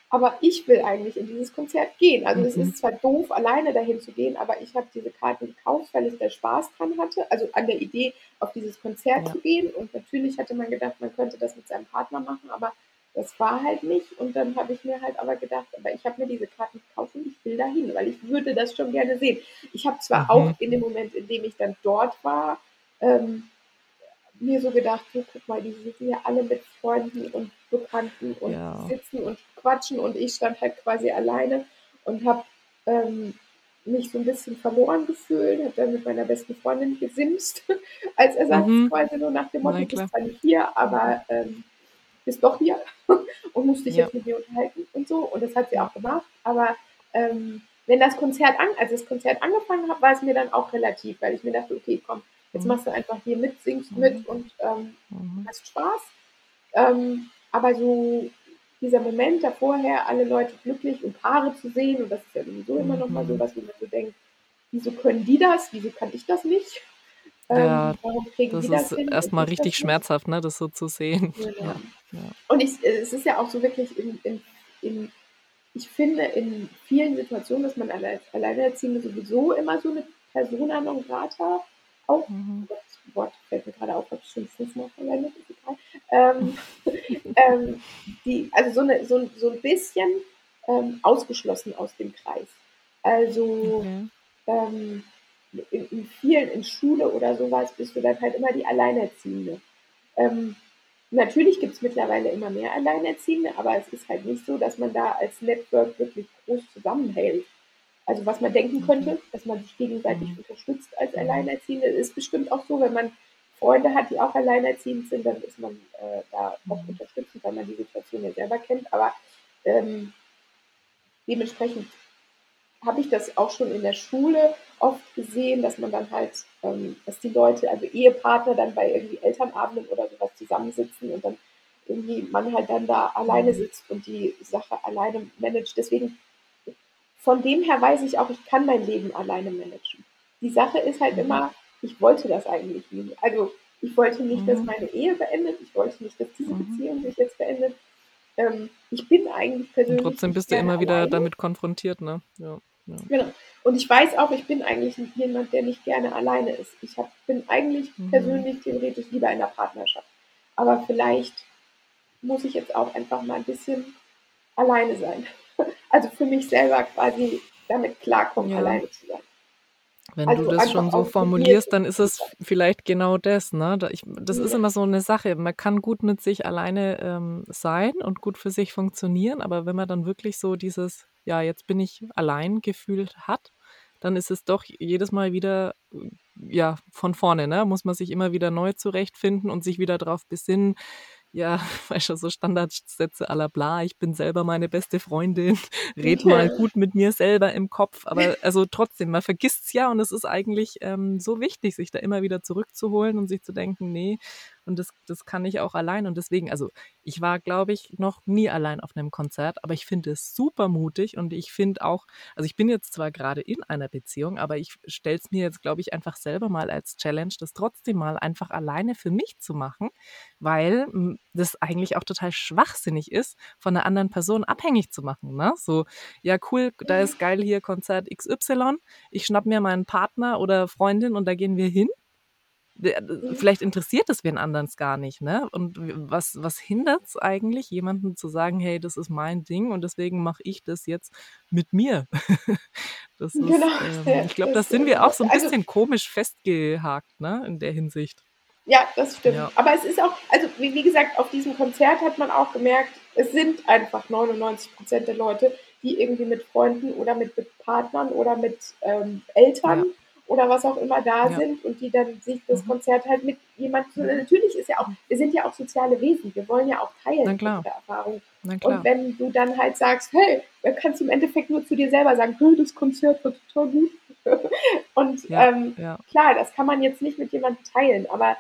aber ich will eigentlich in dieses Konzert gehen. Also es mhm. ist zwar doof, alleine dahin zu gehen, aber ich habe diese Karten gekauft, weil ich da Spaß dran hatte, also an der Idee, auf dieses Konzert ja. zu gehen. Und natürlich hatte man gedacht, man könnte das mit seinem Partner machen, aber das war halt nicht. Und dann habe ich mir halt aber gedacht, aber ich habe mir diese Karten gekauft und ich will dahin, weil ich würde das schon gerne sehen. Ich habe zwar mhm. auch in dem Moment, in dem ich dann dort war, ähm, mir so gedacht, so guck mal, die sitzen ja alle mit Freunden und Bekannten und ja. sitzen und quatschen und ich stand halt quasi alleine und habe ähm, mich so ein bisschen verloren gefühlt, habe dann mit meiner besten Freundin gesimst als Ersatz mhm. nur nach dem Motto, du bist zwar nicht hier, aber ähm, bist doch hier und musste dich ja. jetzt mit mir unterhalten und so und das hat sie auch gemacht, aber ähm, wenn das Konzert an, als das Konzert angefangen hat, war es mir dann auch relativ, weil ich mir dachte, okay, komm, Jetzt machst du einfach hier mit, singst mit mhm. und ähm, mhm. hast Spaß. Ähm, aber so dieser Moment da vorher, alle Leute glücklich und Paare zu sehen, und das ist ja sowieso immer noch mal so mhm. was, wo man so denkt, wieso können die das, wieso kann ich das nicht? Ja, ähm, das ist erstmal richtig schmerzhaft, ne, das so zu sehen. Genau. Ja. Und ich, es ist ja auch so wirklich in, in, in, ich finde in vielen Situationen, dass man als Alleinerziehende sowieso immer so eine Persona non grata auch, mhm. das Wort fällt mir gerade auf, habe ich schon fünfmal verwendet, ist egal. Ähm, ähm, die, also so, eine, so, so ein bisschen ähm, ausgeschlossen aus dem Kreis. Also. Ähm, in, in, vielen, in Schule oder sowas, bist du dann halt immer die Alleinerziehende. Ähm, natürlich gibt es mittlerweile immer mehr Alleinerziehende, aber es ist halt nicht so, dass man da als Network wirklich groß zusammenhält. Also was man denken könnte, dass man sich gegenseitig mhm. unterstützt als Alleinerziehende, ist bestimmt auch so, wenn man Freunde hat, die auch alleinerziehend sind, dann ist man äh, da auch mhm. unterstützend, weil man die Situation ja selber kennt. Aber ähm, dementsprechend habe ich das auch schon in der Schule oft gesehen, dass man dann halt, ähm, dass die Leute, also Ehepartner dann bei irgendwie Elternabenden oder sowas zusammensitzen und dann irgendwie man halt dann da alleine mhm. sitzt und die Sache alleine managt. Deswegen von dem her weiß ich auch, ich kann mein Leben alleine managen. Die Sache ist halt mhm. immer, ich wollte das eigentlich nie. Also ich wollte nicht, mhm. dass meine Ehe beendet, ich wollte nicht, dass diese mhm. Beziehung sich jetzt beendet. Ähm, ich bin eigentlich persönlich. Und trotzdem bist du immer wieder alleine. damit konfrontiert, ne? Ja, ja. Genau. Und ich weiß auch, ich bin eigentlich jemand, der nicht gerne alleine ist. Ich hab, bin eigentlich mhm. persönlich theoretisch lieber in einer Partnerschaft. Aber vielleicht muss ich jetzt auch einfach mal ein bisschen alleine sein also für mich selber quasi damit klarkommen, ja. alleine zu sein. Wenn also du das schon so formulierst, dann ist es vielleicht genau das. Ne? Das ist immer so eine Sache. Man kann gut mit sich alleine ähm, sein und gut für sich funktionieren, aber wenn man dann wirklich so dieses, ja, jetzt bin ich allein gefühlt hat, dann ist es doch jedes Mal wieder, ja, von vorne, ne? Muss man sich immer wieder neu zurechtfinden und sich wieder darauf besinnen, ja, weißt du, so Standardsätze à la bla, ich bin selber meine beste Freundin, red mal gut mit mir selber im Kopf, aber also trotzdem, man vergisst's ja und es ist eigentlich ähm, so wichtig, sich da immer wieder zurückzuholen und sich zu denken, nee, und das, das kann ich auch allein und deswegen, also ich war, glaube ich, noch nie allein auf einem Konzert, aber ich finde es super mutig und ich finde auch, also ich bin jetzt zwar gerade in einer Beziehung, aber ich stelle es mir jetzt, glaube ich, einfach selber mal als Challenge, das trotzdem mal einfach alleine für mich zu machen, weil hm, das eigentlich auch total schwachsinnig ist, von einer anderen Person abhängig zu machen. Ne? So, ja, cool, da ist geil hier Konzert XY, ich schnapp mir meinen Partner oder Freundin und da gehen wir hin Mhm. Vielleicht interessiert es wen anderen gar nicht, ne? Und was, was hindert es eigentlich, jemandem zu sagen, hey, das ist mein Ding und deswegen mache ich das jetzt mit mir? das ist, genau, ähm, ich glaube, das sind wir auch so ein also bisschen also, komisch festgehakt, ne, in der Hinsicht. Ja, das stimmt. Ja. Aber es ist auch, also wie, wie, gesagt, auf diesem Konzert hat man auch gemerkt, es sind einfach 99 Prozent der Leute, die irgendwie mit Freunden oder mit, mit Partnern oder mit ähm, Eltern ja oder was auch immer da ja. sind und die dann sich das mhm. Konzert halt mit jemandem, mhm. natürlich ist ja auch, wir sind ja auch soziale Wesen, wir wollen ja auch teilen unsere Erfahrung. Und wenn du dann halt sagst, hey, dann kannst du im Endeffekt nur zu dir selber sagen, hey, das Konzert war total gut. und ja, ähm, ja. klar, das kann man jetzt nicht mit jemandem teilen, aber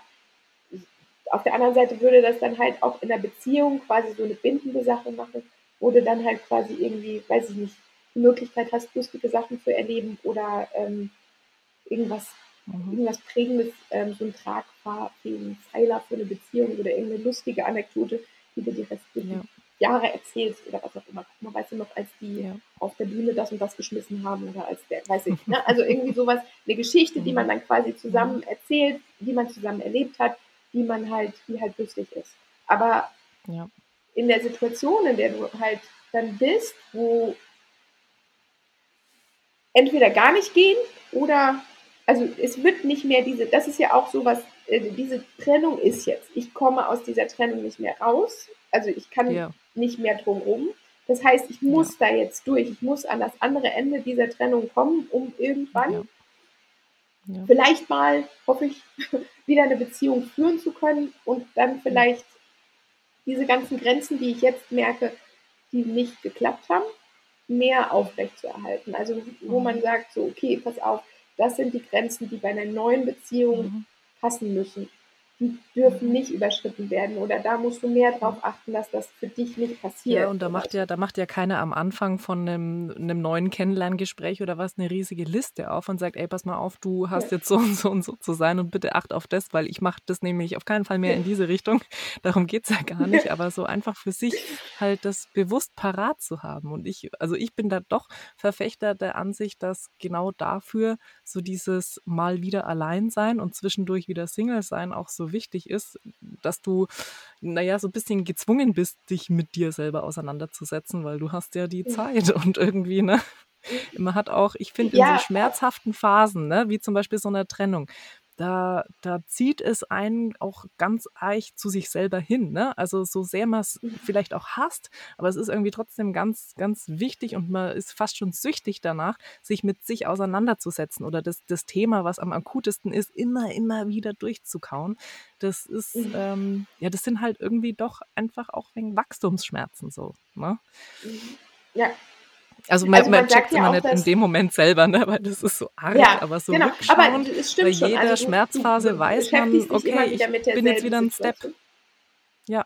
auf der anderen Seite würde das dann halt auch in der Beziehung quasi so eine bindende Sache machen, wo du dann halt quasi irgendwie, weiß ich nicht, die Möglichkeit hast, lustige Sachen zu erleben oder ähm, irgendwas, mhm. irgendwas Prägendes, ähm, so ein tragfähigen Pfeiler für eine Beziehung oder irgendeine lustige Anekdote, die du die restlichen ja. Jahre erzählst oder was auch immer. Man weiß ja noch, als die ja. auf der Bühne das und das geschmissen haben oder als der, weiß ich, ne? also irgendwie sowas, eine Geschichte, die man mhm. dann quasi zusammen mhm. erzählt, die man zusammen erlebt hat, die man halt, die halt lustig ist. Aber ja. in der Situation, in der du halt dann bist, wo entweder gar nicht gehen oder also es wird nicht mehr diese, das ist ja auch so was, äh, diese Trennung ist jetzt. Ich komme aus dieser Trennung nicht mehr raus. Also ich kann ja. nicht mehr drumherum. Das heißt, ich muss ja. da jetzt durch. Ich muss an das andere Ende dieser Trennung kommen, um irgendwann ja. vielleicht mal, hoffe ich, wieder eine Beziehung führen zu können und dann vielleicht diese ganzen Grenzen, die ich jetzt merke, die nicht geklappt haben, mehr aufrechtzuerhalten. Also wo mhm. man sagt, so, okay, pass auf, das sind die Grenzen, die bei einer neuen Beziehung mhm. passen müssen. Die dürfen nicht überschritten werden oder da musst du mehr darauf achten, dass das für dich nicht passiert. Ja, und da macht ja, da macht ja keiner am Anfang von einem, einem neuen Kennenlerngespräch oder was eine riesige Liste auf und sagt, ey, pass mal auf, du hast ja. jetzt so und so und so zu sein und bitte acht auf das, weil ich mache das nämlich auf keinen Fall mehr in diese Richtung. Darum geht es ja gar nicht, aber so einfach für sich halt das bewusst parat zu haben. Und ich, also ich bin da doch Verfechter der Ansicht, dass genau dafür so dieses mal wieder allein sein und zwischendurch wieder Single sein auch so wichtig ist, dass du, naja, so ein bisschen gezwungen bist, dich mit dir selber auseinanderzusetzen, weil du hast ja die Zeit und irgendwie, ne? Man hat auch, ich finde, in ja. so schmerzhaften Phasen, ne, wie zum Beispiel so eine Trennung, da, da zieht es einen auch ganz arg zu sich selber hin. Ne? Also so sehr man es mhm. vielleicht auch hasst, aber es ist irgendwie trotzdem ganz, ganz wichtig und man ist fast schon süchtig danach, sich mit sich auseinanderzusetzen oder das, das Thema, was am akutesten ist, immer, immer wieder durchzukauen. Das ist, mhm. ähm, ja, das sind halt irgendwie doch einfach auch wegen Wachstumsschmerzen so. Ne? Mhm. Ja, also man, also man, man checkt immer nicht in dem Moment selber, ne? weil das ist so arg, ja, aber so genau. aber es stimmt bei jeder also du, Schmerzphase du, du weiß man, okay, ich bin jetzt wieder ein Step. Ja.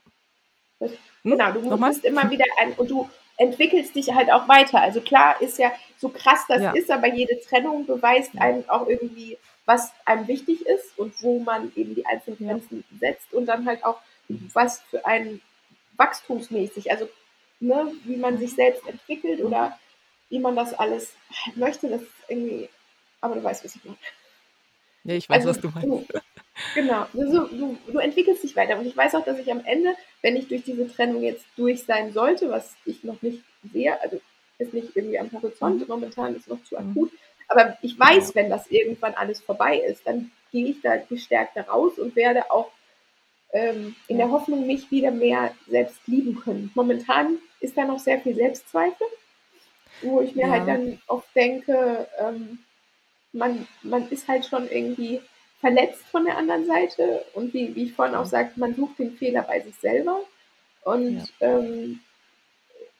Hm? Genau, du Nochmal? bist immer wieder ein und du entwickelst dich halt auch weiter. Also klar ist ja, so krass das ja. ist, aber jede Trennung beweist einem auch irgendwie, was einem wichtig ist und wo man eben die einzelnen Grenzen ja. setzt und dann halt auch, was für einen wachstumsmäßig, also ne, wie man sich selbst entwickelt oder wie man das alles möchte, das ist irgendwie, aber du weißt, was ich meine. Ja, ich weiß, also, was du meinst. Du, genau, du, du, du entwickelst dich weiter. Und ich weiß auch, dass ich am Ende, wenn ich durch diese Trennung jetzt durch sein sollte, was ich noch nicht sehe, also ist nicht irgendwie am Horizont, mhm. momentan ist noch zu mhm. akut, aber ich weiß, wenn das irgendwann alles vorbei ist, dann gehe ich da gestärkt raus und werde auch ähm, in der Hoffnung, mich wieder mehr selbst lieben können. Momentan ist da noch sehr viel Selbstzweifel wo ich mir halt ja. halt dann oft denke, ähm, man, man ist halt schon irgendwie verletzt von der anderen Seite und wie, wie ich vorhin auch sagte, man sucht den Fehler bei sich selber und ja. ähm,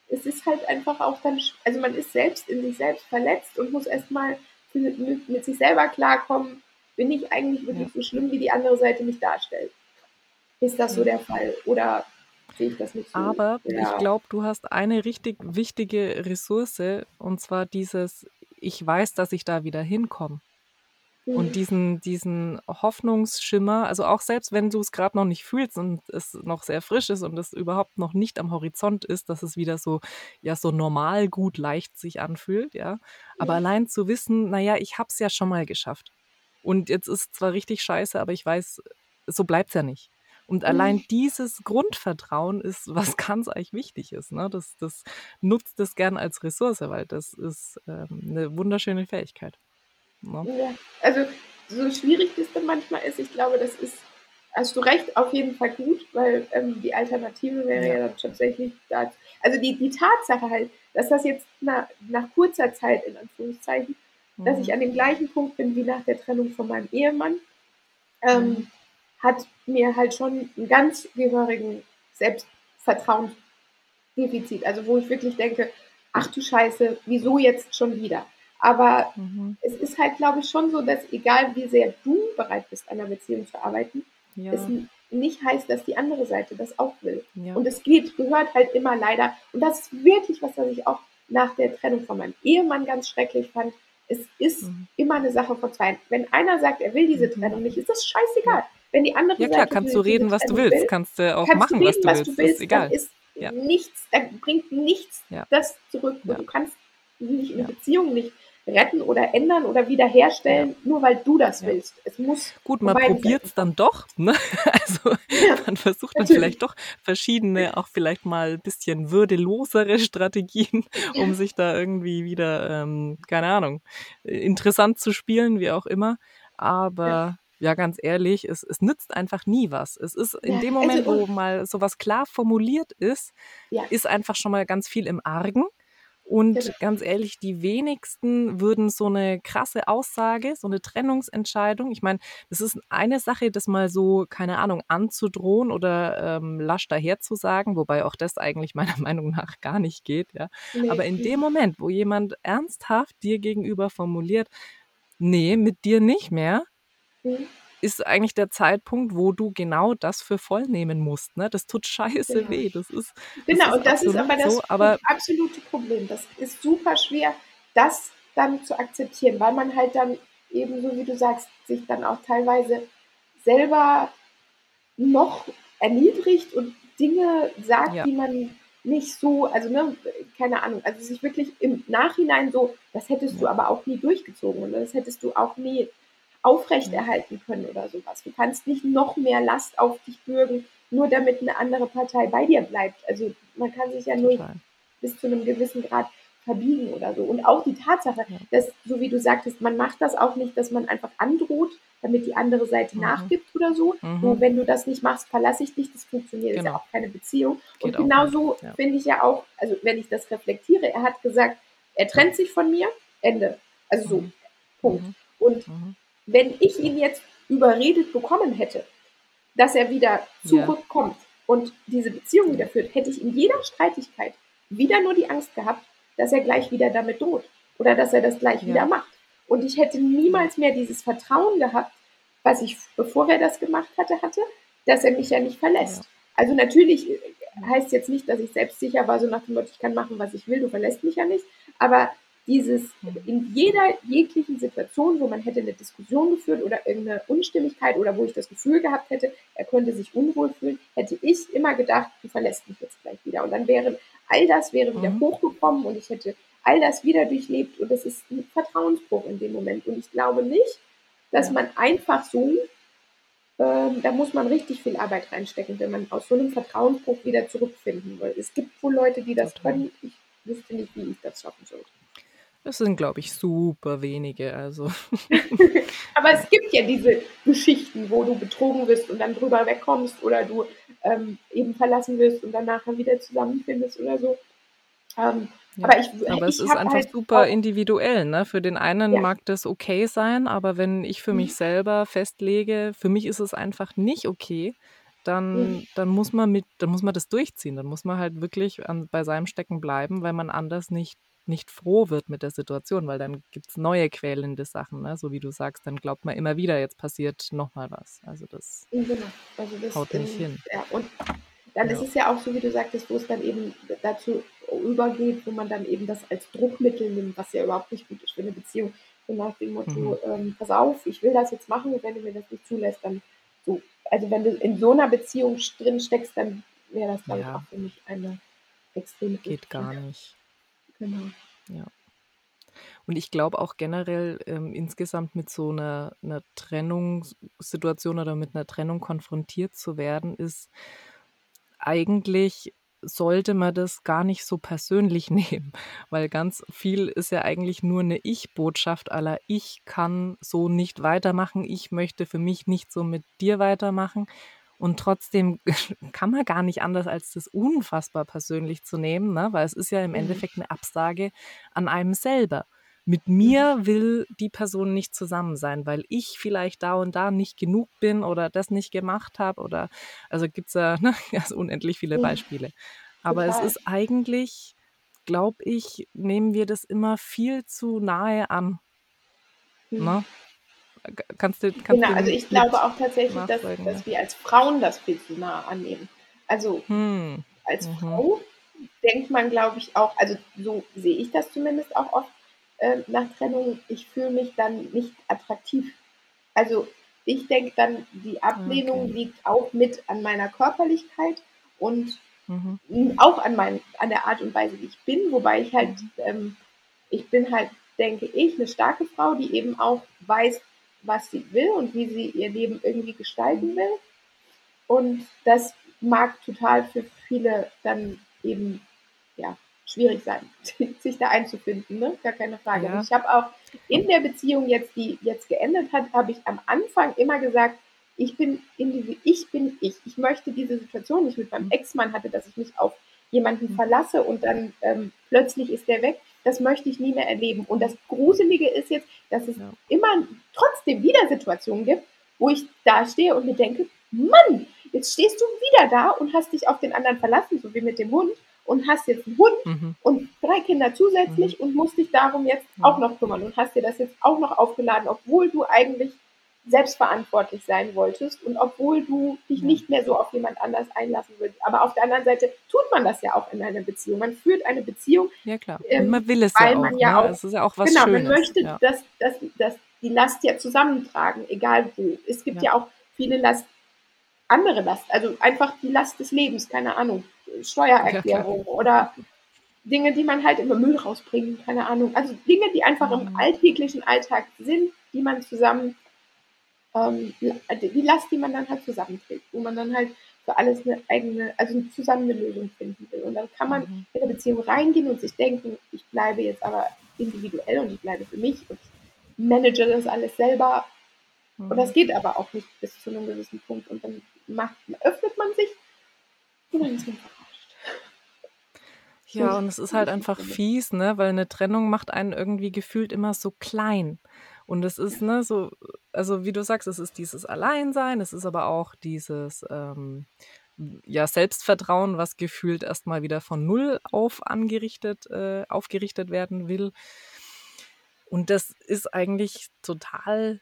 es ist halt einfach auch dann, also man ist selbst in sich selbst verletzt und muss erstmal mit, mit sich selber klarkommen, bin ich eigentlich wirklich ja. so schlimm, wie die andere Seite mich darstellt. Ist das so der Fall? Oder sehe ich das nicht so? Aber Ja. ich glaube, du hast eine richtig wichtige Ressource und zwar dieses, ich weiß, dass ich da wieder hinkomme. Mhm. Und diesen, diesen Hoffnungsschimmer, also auch selbst wenn du es gerade noch nicht fühlst und es noch sehr frisch ist und es überhaupt noch nicht am Horizont ist, dass es wieder so, ja, so normal gut leicht sich anfühlt, ja. Aber Ja. allein zu wissen, naja, ich hab's ja schon mal geschafft. Und jetzt ist zwar richtig scheiße, aber ich weiß, so bleibt's ja nicht. Und allein Mhm. dieses Grundvertrauen ist, was ganz eigentlich wichtig ist. Ne? Das, das nutzt es gern als Ressource, weil das ist ähm, eine wunderschöne Fähigkeit. Ne? Ja, also so schwierig das dann manchmal ist, ich glaube, das ist, hast du recht, auf jeden Fall gut, weil ähm, die Alternative wäre ja. Ja. dann tatsächlich da. Also die, die Tatsache halt, dass das jetzt nach, nach kurzer Zeit, in Anführungszeichen, dass ich Mhm. an dem gleichen Punkt bin wie nach der Trennung von meinem Ehemann, ähm, Mhm. Hat mir halt schon einen ganz gehörigen Selbstvertrauensdefizit. Also wo ich wirklich denke, ach du Scheiße, wieso jetzt schon wieder? Aber Mhm. es ist halt, glaube ich, schon so, dass egal wie sehr du bereit bist, an einer Beziehung zu arbeiten, Ja, es nicht heißt, dass die andere Seite das auch will. ja. Und es geht, gehört halt immer leider, und das ist wirklich was, was ich auch nach der Trennung von meinem Ehemann ganz schrecklich fand. Es ist Mhm. immer eine Sache von zwei. Wenn einer sagt, er will diese Mhm. Trennung nicht, ist das scheißegal. Wenn die andere ja, klar, Seite kannst du reden, was du willst. will, Kannst du auch kannst du machen, was reden, du was willst. du ist willst, dann egal. ist Ja. nichts, dann bringt nichts Ja. das zurück. Ja. Du kannst nicht eine Ja. Beziehung nicht retten oder ändern oder wiederherstellen, nur weil du das Ja. willst. Es muss Gut, man probiert es dann doch. Ne? Also Ja, dann versucht man natürlich. vielleicht doch verschiedene, auch vielleicht mal ein bisschen würdelosere Strategien, um sich da irgendwie wieder, ähm, keine Ahnung, äh, interessant zu spielen, wie auch immer. Aber ja, ganz ehrlich, es, es nützt einfach nie was. Es ist in Ja, dem also Moment, wo und mal sowas klar formuliert ist, ja, ist einfach schon mal ganz viel im Argen. Und genau. ganz ehrlich, die wenigsten würden so eine krasse Aussage, so eine Trennungsentscheidung, ich meine, es ist eine Sache, das mal so, keine Ahnung, anzudrohen oder ähm, lasch daher zu sagen, wobei auch das eigentlich meiner Meinung nach gar nicht geht, ja. Nee. Aber in dem. Moment, wo jemand ernsthaft dir gegenüber formuliert, nee, mit dir nicht mehr, Mhm. ist eigentlich der Zeitpunkt, wo du genau das für voll nehmen musst. Ne? Das tut scheiße Genau. weh. Das ist, das Genau, ist und das ist aber das so. Aber absolute Problem. Das ist super schwer, das dann zu akzeptieren, weil man halt dann eben, so wie du sagst, sich dann auch teilweise selber noch erniedrigt und Dinge sagt, ja, die man nicht so, also ne, keine Ahnung, also sich wirklich im Nachhinein so, das hättest du ja, aber auch nie durchgezogen oder das hättest du auch nie aufrechterhalten können oder sowas. Du kannst nicht noch mehr Last auf dich bürgen, nur damit eine andere Partei bei dir bleibt. Also man kann sich ja nur total. bis zu einem gewissen Grad verbiegen oder so. Und auch die Tatsache, Ja. dass, so wie du sagtest, man macht das auch nicht, dass man einfach androht, damit die andere Seite Mhm. nachgibt oder so. Mhm. wenn du das nicht machst, verlasse ich dich. Das funktioniert, ist ja Genau. auch keine Beziehung. Und Geht nicht. genauso Ja. finde ich ja auch, also wenn ich das reflektiere, er hat gesagt, er trennt sich von mir, Ende. Also so, Mhm. Punkt. Mhm. Und Mhm. Wenn ich ihn jetzt überredet bekommen hätte, dass er wieder Ja. zurückkommt und diese Beziehung wieder führt, hätte ich in jeder Streitigkeit wieder nur die Angst gehabt, dass er gleich wieder damit droht oder dass er das gleich wieder Ja. macht. Und ich hätte niemals mehr dieses Vertrauen gehabt, was ich, bevor er das gemacht hatte, hatte, dass er mich ja nicht Ja. verlässt. Also natürlich äh, heißt jetzt nicht, dass ich selbstsicher war, so nach dem Motto, ich kann machen, was ich will, du verlässt mich ja nicht. Aber dieses Mhm. in jeder jeglichen Situation, wo man hätte eine Diskussion geführt oder irgendeine Unstimmigkeit oder wo ich das Gefühl gehabt hätte, er könnte sich unwohl fühlen, hätte ich immer gedacht, du verlässt mich jetzt gleich wieder. Und dann wäre all das wäre wieder Mhm. hochgekommen und ich hätte all das wieder durchlebt und das ist ein Vertrauensbruch in dem Moment. Und ich glaube nicht, dass Ja. man einfach so, ähm, da muss man richtig viel Arbeit reinstecken, wenn man aus so einem Vertrauensbruch wieder zurückfinden will. Es gibt wohl Leute, die das Total. können. Ich wüsste nicht, wie ich das schaffen sollte. Das sind, glaube ich, super wenige. Also, Aber es gibt ja diese Geschichten, wo du betrogen wirst und dann drüber wegkommst oder du ähm, eben verlassen wirst und dann nachher wieder zusammenfindest oder so. Ähm, ja. aber ich, Aber es ich ist habe einfach halt super individuell. Ne? Für den einen ja, mag das okay sein, aber wenn ich für mich mhm, selber festlege, für mich ist es einfach nicht okay, mhm, dann, dann muss man mit, dann muss man das durchziehen. Dann muss man halt wirklich an, bei seinem Stecken bleiben, weil man anders nicht nicht froh wird mit der Situation, weil dann gibt es neue quälende Sachen, ne? so wie du sagst, dann glaubt man immer wieder, jetzt passiert nochmal was. Also das, genau. also das haut nicht hin. Ja, und dann ja. ist es ja auch so, wie du sagtest, wo es dann eben dazu übergeht, wo man dann eben das als Druckmittel nimmt, was ja überhaupt nicht gut ist für eine Beziehung. So nach dem Motto, mhm. ähm, pass auf, ich will das jetzt machen und wenn du mir das nicht zulässt, dann so. Also wenn du in so einer Beziehung drin steckst, dann wäre das, glaube ja. auch für mich eine extreme Geht gar nicht. Genau. Ja. Und ich glaube auch generell ähm, insgesamt mit so einer, einer Trennungssituation oder mit einer Trennung konfrontiert zu werden, ist eigentlich sollte man das gar nicht so persönlich nehmen, weil ganz viel ist ja eigentlich nur eine Ich-Botschaft aller ich kann so nicht weitermachen, ich möchte für mich nicht so mit dir weitermachen. Und trotzdem kann man gar nicht anders, als das unfassbar persönlich zu nehmen, ne? weil es ist ja im mhm. Endeffekt eine Absage an einem selber. Mit mhm. mir will die Person nicht zusammen sein, weil ich vielleicht da und da nicht genug bin oder das nicht gemacht habe oder also gibt es ja ne, also unendlich viele Beispiele. Aber Total. es ist eigentlich, glaube ich, nehmen wir das immer viel zu nahe an. Ne? Kannst du, kannst genau, also ich glaube auch tatsächlich, dass, dass, wir als Frauen das viel zu nah annehmen. Also hm. als mhm. Frau denkt man, glaube ich, auch, also so sehe ich das zumindest auch oft äh, nach Trennung, ich fühle mich dann nicht attraktiv. Also ich denke dann, die Ablehnung okay. liegt auch mit an meiner Körperlichkeit und mhm. auch an, mein, an der Art und Weise, wie ich bin, wobei ich halt, mhm. ähm, ich bin halt, denke ich, eine starke Frau, die eben auch weiß, was sie will und wie sie ihr Leben irgendwie gestalten will. Und das mag total für viele dann eben ja, schwierig sein, sich da einzufinden, ne? gar keine Frage. Ja. ich habe auch in der Beziehung jetzt, die jetzt geendet hat, habe ich am Anfang immer gesagt, ich bin ich bin ich. Ich möchte diese Situation nicht mit meinem Ex-Mann hatte, dass ich mich auf jemanden mhm. verlasse und dann ähm, plötzlich ist der weg das möchte ich nie mehr erleben. Und das Gruselige ist jetzt, dass es ja. immer trotzdem wieder Situationen gibt, wo ich da stehe und mir denke, Mann, jetzt stehst du wieder da und hast dich auf den anderen verlassen, so wie mit dem Hund, und hast jetzt einen Hund mhm. und drei Kinder zusätzlich mhm. und musst dich darum jetzt mhm. auch noch kümmern und hast dir das jetzt auch noch aufgeladen, obwohl du eigentlich selbstverantwortlich sein wolltest und obwohl du dich ja. nicht mehr so auf jemand anders einlassen willst. Aber auf der anderen Seite tut man das ja auch in einer Beziehung. Man führt eine Beziehung. Ja, klar. Ähm, man will es ja auch. Man ja ne? auch es ist ja auch was genau, Schönes. man möchte ja. dass, dass, dass die Last ja zusammentragen, egal wo. Es gibt ja, ja auch viele Last, andere Last, also einfach die Last des Lebens, keine Ahnung, Steuererklärung oder Dinge, die man halt immer Müll rausbringt, keine Ahnung. Also Dinge, die einfach mhm. im alltäglichen Alltag sind, die man zusammen ähm, die Last, die man dann halt zusammenträgt, wo man dann halt für alles eine eigene, also zusammen eine Lösung finden will. Und dann kann man mhm. in eine Beziehung reingehen und sich denken, ich bleibe jetzt aber individuell und ich bleibe für mich und manage das alles selber. Mhm. Und das geht aber auch nicht bis zu einem gewissen Punkt. Und dann macht, öffnet man sich und dann ist man verarscht. Ja, und es ist halt einfach fies, ne? Weil eine Trennung macht einen irgendwie gefühlt immer so klein. Und es ist, ne, so, also wie du sagst, es ist dieses Alleinsein, es ist aber auch dieses ähm, ja, Selbstvertrauen, was gefühlt erstmal wieder von null auf angerichtet, äh, aufgerichtet werden will. Und das ist eigentlich total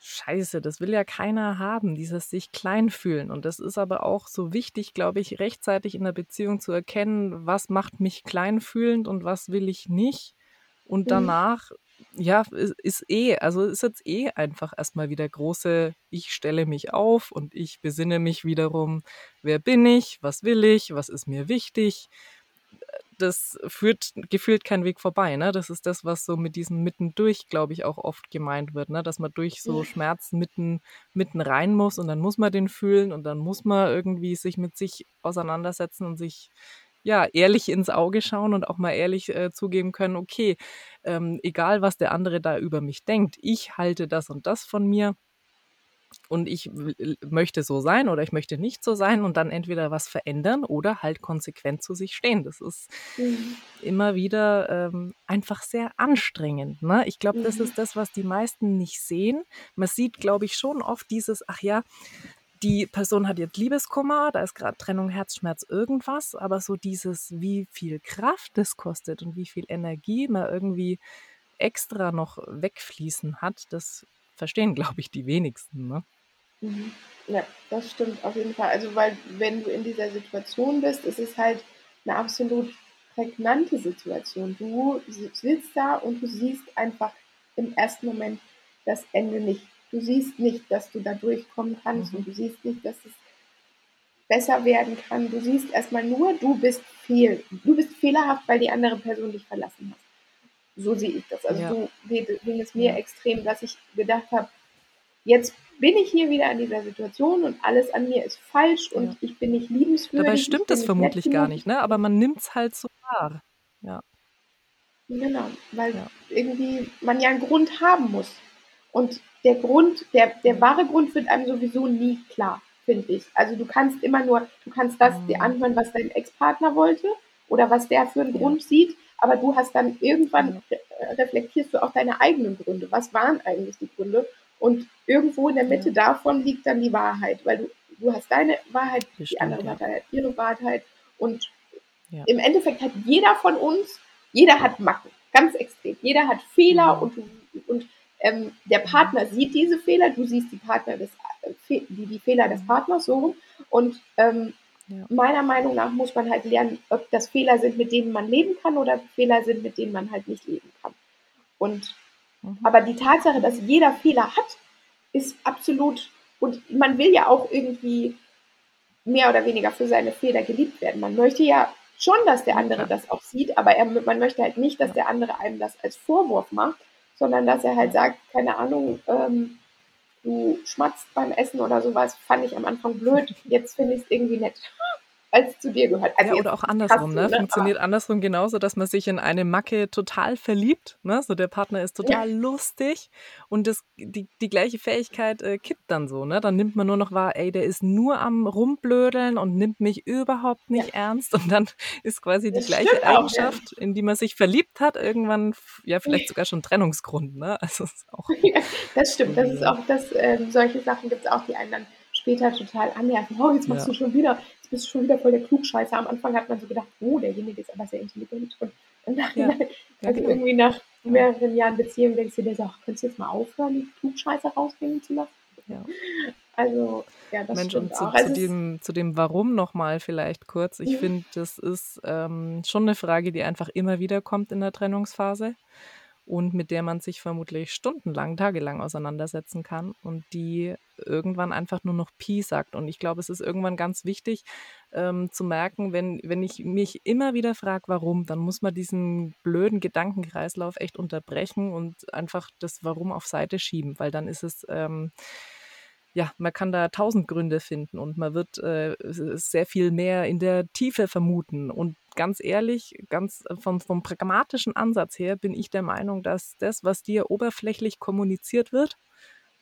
scheiße. Das will ja keiner haben, dieses sich klein fühlen. Und das ist aber auch so wichtig, glaube ich, rechtzeitig in der Beziehung zu erkennen, was macht mich klein fühlend und was will ich nicht. Und mhm. danach ja, ist, ist eh, also ist jetzt eh einfach erstmal wieder große, ich stelle mich auf und ich besinne mich wiederum, wer bin ich, was will ich, was ist mir wichtig. Das führt gefühlt kein Weg vorbei, ne? Das ist das, was so mit diesem mittendurch, glaube ich, auch oft gemeint wird, ne? Dass man durch so Schmerzen mitten, mitten rein muss und dann muss man den fühlen und dann muss man irgendwie sich mit sich auseinandersetzen und sich ja, ehrlich ins Auge schauen und auch mal ehrlich äh, zugeben können, okay, ähm, egal was der andere da über mich denkt, ich halte das und das von mir und ich möchte so sein oder ich möchte nicht so sein und dann entweder was verändern oder halt konsequent zu sich stehen. Das ist mhm. immer wieder ähm, einfach sehr anstrengend. Ne? Ich glaube, mhm. das ist das, was die meisten nicht sehen. Man sieht, glaube ich, schon oft dieses, ach ja, die Person hat jetzt Liebeskummer, da ist gerade Trennung, Herzschmerz, irgendwas, aber so dieses, wie viel Kraft das kostet und wie viel Energie man irgendwie extra noch wegfließen hat, das verstehen, glaube ich, die wenigsten. Ne? Mhm. Ja, das stimmt auf jeden Fall. Also, weil wenn du in dieser Situation bist, ist es halt eine absolut prägnante Situation. Du sitzt da und du siehst einfach im ersten Moment das Ende nicht. Du siehst nicht, dass du da durchkommen kannst mhm. und du siehst nicht, dass es besser werden kann. Du siehst erstmal nur, du bist fehl, du bist fehlerhaft, weil die andere Person dich verlassen hat. So sehe ich das. Also ja. so ging es mir ja. extrem, dass ich gedacht habe, jetzt bin ich hier wieder in dieser Situation und alles an mir ist falsch und ja. ich bin nicht liebenswürdig. Dabei stimmt das vermutlich gar nicht, ne? aber man nimmt es halt so wahr. Ja. Genau, weil irgendwie man ja einen Grund haben muss. Und der Grund, der, der wahre Grund wird einem sowieso nie klar, finde ich. Also du kannst immer nur, du kannst das dir mhm. anhören, was dein Ex-Partner wollte oder was der für einen Grund sieht, aber du hast dann irgendwann reflektierst du auch deine eigenen Gründe. Was waren eigentlich die Gründe? Und irgendwo in der Mitte ja. davon liegt dann die Wahrheit, weil du, du hast deine Wahrheit, Bestimmt, die andere ja. hat halt ihre Wahrheit. Und ja. im Endeffekt hat jeder von uns, jeder hat Macken, ganz extrem. Jeder hat Fehler und, und ähm, der Partner sieht diese Fehler, du siehst die Partner des, äh, die, die Fehler des Partners so und ähm, ja. meiner Meinung nach muss man halt lernen, ob das Fehler sind, mit denen man leben kann oder Fehler sind, mit denen man halt nicht leben kann. Und Mhm. Aber die Tatsache, dass jeder Fehler hat, ist absolut, und man will ja auch irgendwie mehr oder weniger für seine Fehler geliebt werden. Man möchte ja schon, dass der andere das auch sieht, aber er, man möchte halt nicht, dass der andere einem das als Vorwurf macht, sondern dass er halt sagt, keine Ahnung, ähm, du schmatzt beim Essen oder sowas, fand ich am Anfang blöd, jetzt finde ich es irgendwie nett als zu dir gehört. Also ja, oder auch andersrum, ne? ne? Funktioniert Aber andersrum genauso, dass man sich in eine Macke total verliebt, ne? So der Partner ist total ja. lustig und das, die, die gleiche Fähigkeit äh, kippt dann so, ne? Dann nimmt man nur noch wahr, ey, der ist nur am rumblödeln und nimmt mich überhaupt nicht ja. ernst und dann ist quasi die das gleiche Eigenschaft, auch, in die man sich verliebt hat, irgendwann ja vielleicht sogar schon Trennungsgrund, ne? Also ist auch das stimmt, das ist auch das, äh, solche Sachen gibt es auch, die einen dann später total annerven. Oh, jetzt machst du schon wieder bist schon wieder voll der Klugscheißer. Am Anfang hat man so gedacht, oh, derjenige ist aber sehr intelligent. Und, und nach, ja. also ja, genau. irgendwie nach mehreren Jahren Beziehung denkst du dir so, ach, könntest du jetzt mal aufhören, die Klugscheißer rausgehen zu lassen? Ja. Also, ja, das Mensch, und zu. Also zu, dem, zu dem Warum nochmal vielleicht kurz. Ich mhm. finde, das ist ähm, schon eine Frage, die einfach immer wieder kommt in der Trennungsphase und mit der man sich vermutlich stundenlang, tagelang auseinandersetzen kann und die irgendwann einfach nur noch Pi sagt. Und ich glaube, es ist irgendwann ganz wichtig ähm, zu merken, wenn, wenn ich mich immer wieder frage, warum, dann muss man diesen blöden Gedankenkreislauf echt unterbrechen und einfach das Warum auf Seite schieben, weil dann ist es ähm, ja, man kann da tausend Gründe finden und man wird äh, sehr viel mehr in der Tiefe vermuten. Und ganz ehrlich, ganz äh, vom, vom pragmatischen Ansatz her bin ich der Meinung, dass das, was dir oberflächlich kommuniziert wird,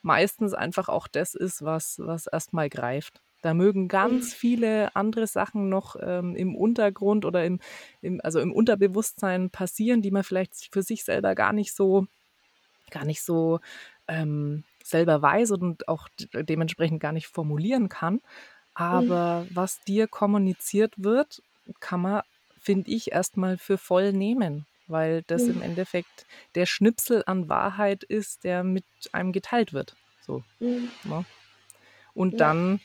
meistens einfach auch das ist, was, was erstmal greift. Da mögen ganz mhm. viele andere Sachen noch ähm, im Untergrund oder im, im, also im Unterbewusstsein passieren, die man vielleicht für sich selber gar nicht so, gar nicht so ähm, selber weiß und auch dementsprechend gar nicht formulieren kann. Mhm. Aber mhm. was dir kommuniziert wird, kann man, finde ich, erstmal für voll nehmen, weil das mhm. im Endeffekt der Schnipsel an Wahrheit ist, der mit einem geteilt wird. So. Mhm. Ne? Und ja. dann,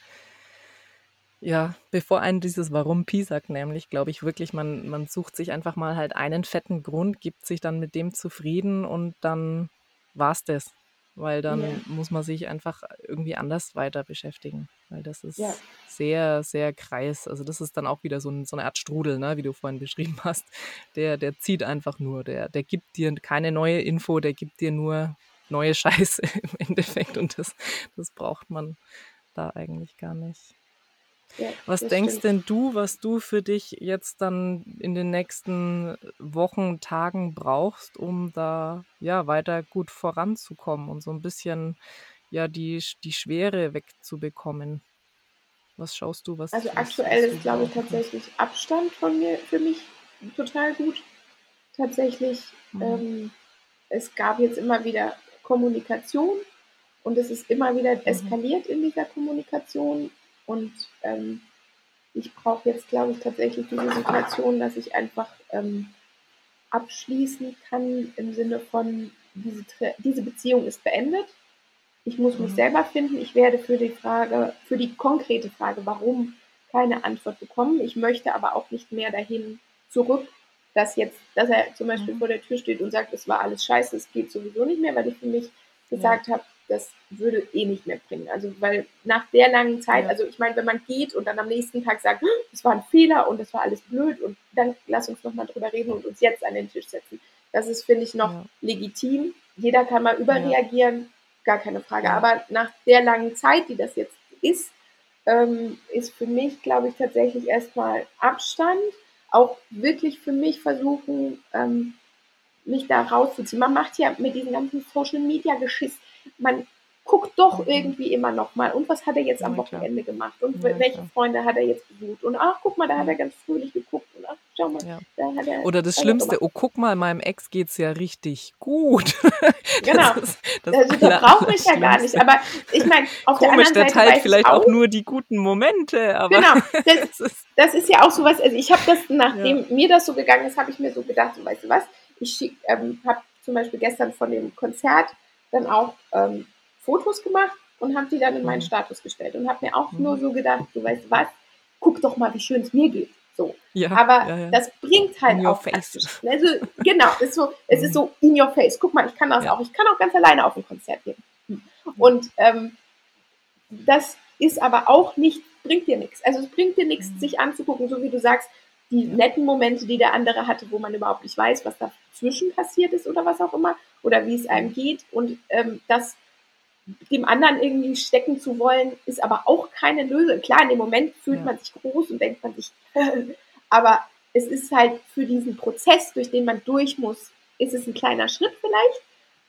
ja, bevor einen dieses Warum Pi sagt, nämlich, glaube ich wirklich, man, man sucht sich einfach mal halt einen fetten Grund, gibt sich dann mit dem zufrieden und dann war es das weil dann ja. muss man sich einfach irgendwie anders weiter beschäftigen, weil das ist ja. sehr, sehr kreis. Also das ist dann auch wieder so, ein, so eine Art Strudel, ne, wie du vorhin beschrieben hast. Der, der zieht einfach nur, der, der gibt dir keine neue Info, der gibt dir nur neue Scheiße im Endeffekt und das, das braucht man da eigentlich gar nicht. Ja, was denkst stimmt. denn du, was du für dich jetzt dann in den nächsten Wochen, Tagen brauchst, um da ja weiter gut voranzukommen und so ein bisschen ja die, die Schwere wegzubekommen? Was schaust du, was Also aktuell ist, glaube ich, tatsächlich Abstand von mir für mich total gut. Tatsächlich, mhm. ähm, es gab jetzt immer wieder Kommunikation und es ist immer wieder mhm. eskaliert in dieser Kommunikation und ähm, ich brauche jetzt, glaube ich, tatsächlich diese Situation, dass ich einfach ähm, abschließen kann im Sinne von, diese, diese Beziehung ist beendet. Ich muss mich mhm. selber finden. Ich werde für die Frage, für die konkrete Frage, warum keine Antwort bekommen. Ich möchte aber auch nicht mehr dahin zurück, dass jetzt, dass er zum Beispiel mhm. vor der Tür steht und sagt, es war alles scheiße, es geht sowieso nicht mehr, weil ich für mich gesagt ja. habe, das würde eh nicht mehr bringen. Also weil nach der langen Zeit, ja. also ich meine, wenn man geht und dann am nächsten Tag sagt, es war ein Fehler und es war alles blöd und dann lass uns nochmal drüber reden und uns jetzt an den Tisch setzen. Das ist, finde ich, noch ja. legitim. Jeder kann mal überreagieren, gar keine Frage. Aber nach der langen Zeit, die das jetzt ist, ähm, ist für mich, glaube ich, tatsächlich erstmal Abstand. Auch wirklich für mich versuchen, ähm, mich da rauszuziehen. Man macht ja mit diesem ganzen Social Media Geschiss, man guckt doch irgendwie immer noch mal. Und was hat er jetzt am ja, Wochenende gemacht? Und ja, welche klar. Freunde hat er jetzt besucht? Und ach, guck mal, da hat er ganz fröhlich geguckt. Und ach, schau mal, ja. da hat er. Oder das Schlimmste, oh, guck mal, meinem Ex geht es ja richtig gut. genau. Das ist, das also, das braucht mich ja gar nicht. Aber ich meine, auf Komisch, der anderen Seite. Der teilt vielleicht auch, auch, nur die guten Momente. Aber genau. Das, ist, das ist ja auch sowas. Also, ich habe das, nachdem mir das so gegangen ist, habe ich mir so gedacht, so, weißt du was? Ich ähm, habe zum Beispiel gestern von dem Konzert dann auch ähm, Fotos gemacht und habe die dann in meinen mhm. Status gestellt und habe mir auch mhm. nur so gedacht, du weißt was, guck doch mal, wie schön es mir geht. So. Ja, Aber ja, ja. das bringt halt auch face. Also genau, ist so, es ist mhm. so in your face. Guck mal, ich kann das auch. Ich kann auch ganz alleine auf ein Konzert gehen. Und ähm, das ist aber auch nicht, bringt dir nichts. Also es bringt dir nichts, sich anzugucken, so wie du sagst, die netten Momente, die der andere hatte, wo man überhaupt nicht weiß, was dazwischen passiert ist oder was auch immer, oder wie es einem geht. Und ähm, das dem anderen irgendwie stecken zu wollen, ist aber auch keine Lösung. Klar, in dem Moment fühlt ja. man sich groß und denkt man sich, aber es ist halt für diesen Prozess, durch den man durch muss, ist es ein kleiner Schritt vielleicht.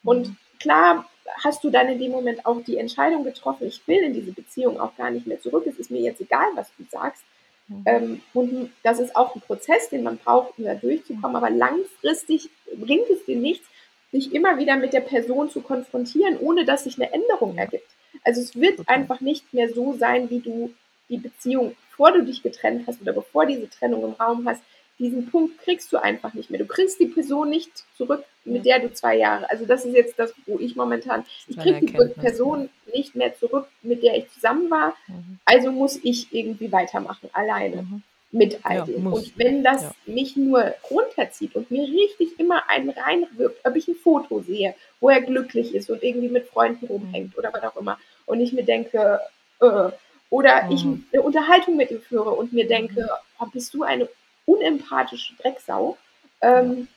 Und mhm. klar hast du dann in dem Moment auch die Entscheidung getroffen, ich will in diese Beziehung auch gar nicht mehr zurück, es ist mir jetzt egal, was du sagst. Mhm. Ähm, und das ist auch ein Prozess, den man braucht, um da durchzukommen, aber langfristig bringt es dir nichts, sich immer wieder mit der Person zu konfrontieren, ohne dass sich eine Änderung ergibt. Also es wird okay. einfach nicht mehr so sein, wie du die Beziehung, bevor du dich getrennt hast oder bevor diese Trennung im Raum hast, diesen Punkt kriegst du einfach nicht mehr. Du kriegst die Person nicht zurück, mit der du zwei Jahre, also das ist jetzt das, wo ich momentan, ich kriege die Person nicht mehr zurück, mit der ich zusammen war, mhm. also muss ich irgendwie weitermachen, alleine. Mhm mit all dem. Ja, und wenn das ja. mich nur runterzieht und mir richtig immer einen reinwirkt, ob ich ein Foto sehe, wo er glücklich ist und irgendwie mit Freunden rumhängt mhm. oder was auch immer, und ich mir denke, äh, oder mhm. ich eine Unterhaltung mit ihm führe und mir denke, mhm. oh, bist du eine unempathische Drecksau, ähm,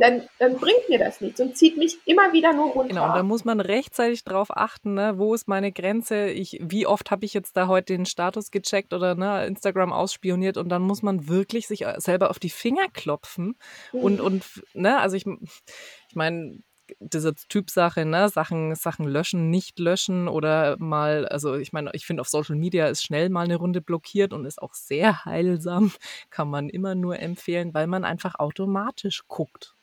dann, dann bringt mir das nichts und zieht mich immer wieder nur runter. Genau, und da muss man rechtzeitig drauf achten, ne? wo ist meine Grenze, ich, wie oft habe ich jetzt da heute den Status gecheckt oder ne, Instagram ausspioniert und dann muss man wirklich sich selber auf die Finger klopfen mhm. und, und ne, also ich, ich meine, diese Typsache, ne, Sachen, Sachen löschen, nicht löschen oder mal, also ich meine, ich finde auf Social Media ist schnell mal eine Runde blockiert und ist auch sehr heilsam, kann man immer nur empfehlen, weil man einfach automatisch guckt.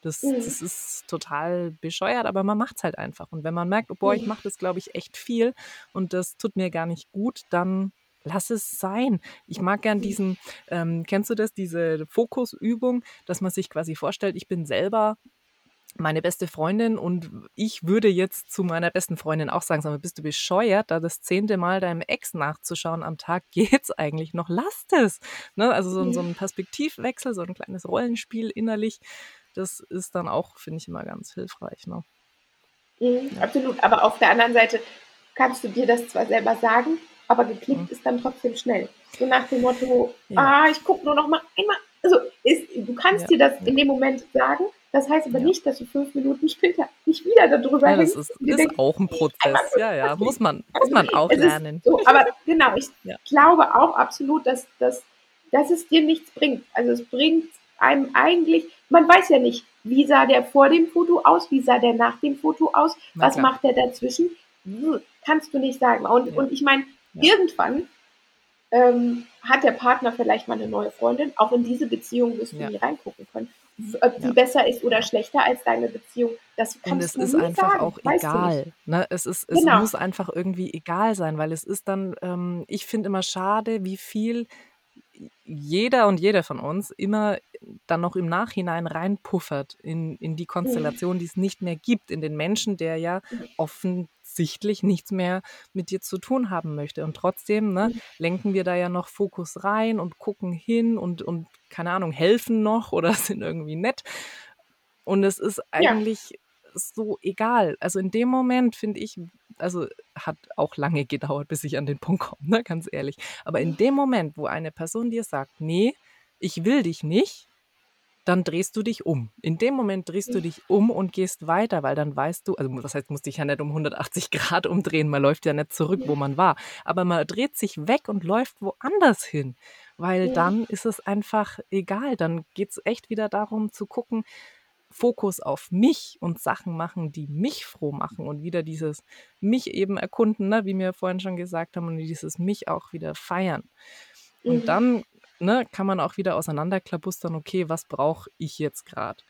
Das, mhm. das ist total bescheuert, aber man macht es halt einfach. Und wenn man merkt, oh boah, ich mhm. mache das, glaube ich, echt viel und das tut mir gar nicht gut, dann lass es sein. Ich mag gern mhm. diesen, ähm, kennst du das, diese Fokusübung, dass man sich quasi vorstellt, ich bin selber meine beste Freundin und ich würde jetzt zu meiner besten Freundin auch sagen, sag mal, bist du bescheuert, da das zehnte Mal deinem Ex nachzuschauen am Tag, geht's eigentlich noch? Lass es! Ne? Also so, so ein Perspektivwechsel, so ein kleines Rollenspiel innerlich, das ist dann auch, finde ich, immer ganz hilfreich. Ne? Mhm, ja. Absolut, aber auf der anderen Seite kannst du dir das zwar selber sagen, aber geklickt mhm. ist dann trotzdem schnell. So nach dem Motto, ja. ah, ich gucke nur noch mal einmal. Also ist, du kannst ja. dir das in dem Moment sagen, das heißt aber nicht, dass du fünf Minuten später nicht wieder darüber ja, Das ist, ist denkst, auch ein Prozess. Ja, ja, muss man, muss man auch lernen. So, aber genau, ich glaube auch absolut, dass, dass, dass es dir nichts bringt. Also es bringt einem eigentlich, man weiß ja nicht, wie sah der vor dem Foto aus, wie sah der nach dem Foto aus, was macht der dazwischen, kannst du nicht sagen. Und, ja. und ich meine, ja. irgendwann ähm, hat der Partner vielleicht mal eine neue Freundin, auch in diese Beziehung wirst du ja. nie reingucken können. Ob die besser ist oder schlechter als deine Beziehung, das kannst Und es du ist einfach sagen, auch egal. Ne? Es, ist, es Genau. muss einfach irgendwie egal sein, weil es ist dann, ähm, ich finde immer schade, wie viel jeder und jede von uns immer dann noch im Nachhinein reinpuffert in, in die Mhm. Konstellation, die es nicht mehr gibt, in den Menschen, der ja offensichtlich nichts mehr mit dir zu tun haben möchte. Und trotzdem ne, Mhm. lenken wir da ja noch Fokus rein und gucken hin und, und keine Ahnung, helfen noch oder sind irgendwie nett. Und es ist Ja. eigentlich so egal. Also in dem Moment finde ich, also hat auch lange gedauert, bis ich an den Punkt komme, ne, ganz ehrlich. Aber in dem Moment, wo eine Person dir sagt, nee, ich will dich nicht, dann drehst du dich um. In dem Moment drehst du dich um und gehst weiter, weil dann weißt du, also was heißt, musst dich ja nicht um 180 Grad umdrehen, man läuft ja nicht zurück, wo Ja. man war. Aber man dreht sich weg und läuft woanders hin, weil dann ist es einfach egal. Dann geht es echt wieder darum zu gucken, Fokus auf mich und Sachen machen, die mich froh machen und wieder dieses mich eben erkunden, ne, wie wir vorhin schon gesagt haben, und dieses mich auch wieder feiern. Und Mhm. dann ne, kann man auch wieder auseinanderklabustern, okay, was brauche ich jetzt gerade?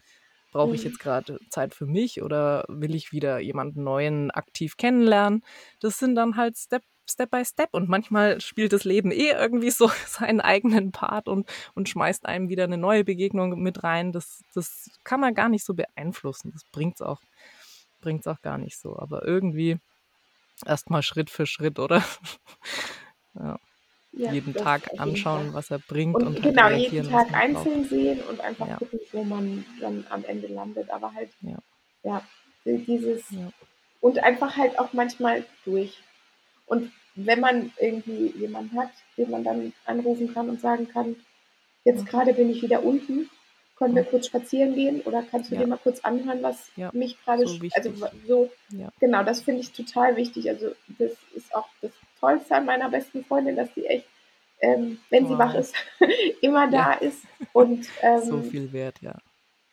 Brauche ich Mhm. jetzt gerade Zeit für mich oder will ich wieder jemanden Neuen aktiv kennenlernen? Das sind dann halt Step, Step by Step. Und manchmal spielt das Leben eh irgendwie so seinen eigenen Part und, und schmeißt einem wieder eine neue Begegnung mit rein. Das, das kann man gar nicht so beeinflussen. Das bringt es auch, bringt's auch gar nicht so. Aber irgendwie erstmal Schritt für Schritt, oder? ja. Ja, jeden Tag auf jeden anschauen, Fall. was er bringt Und, und, halt genau, reagieren, jeden Tag man braucht. einzeln sehen und einfach Ja. gucken, wo man dann am Ende landet. Aber halt, Ja. ja, dieses und einfach halt auch manchmal durch. Und wenn man irgendwie jemanden hat, den man dann anrufen kann und sagen kann, jetzt gerade bin ich wieder unten, können wir kurz spazieren gehen oder kannst du Ja. dir mal kurz anhören, was Ja, mich gerade, so also so, Ja. genau, das finde ich total wichtig. Also das ist auch das Tollste an meiner besten Freundin, dass sie echt, ähm, wenn sie wach ist, immer da ist und So ähm, viel wert, ja.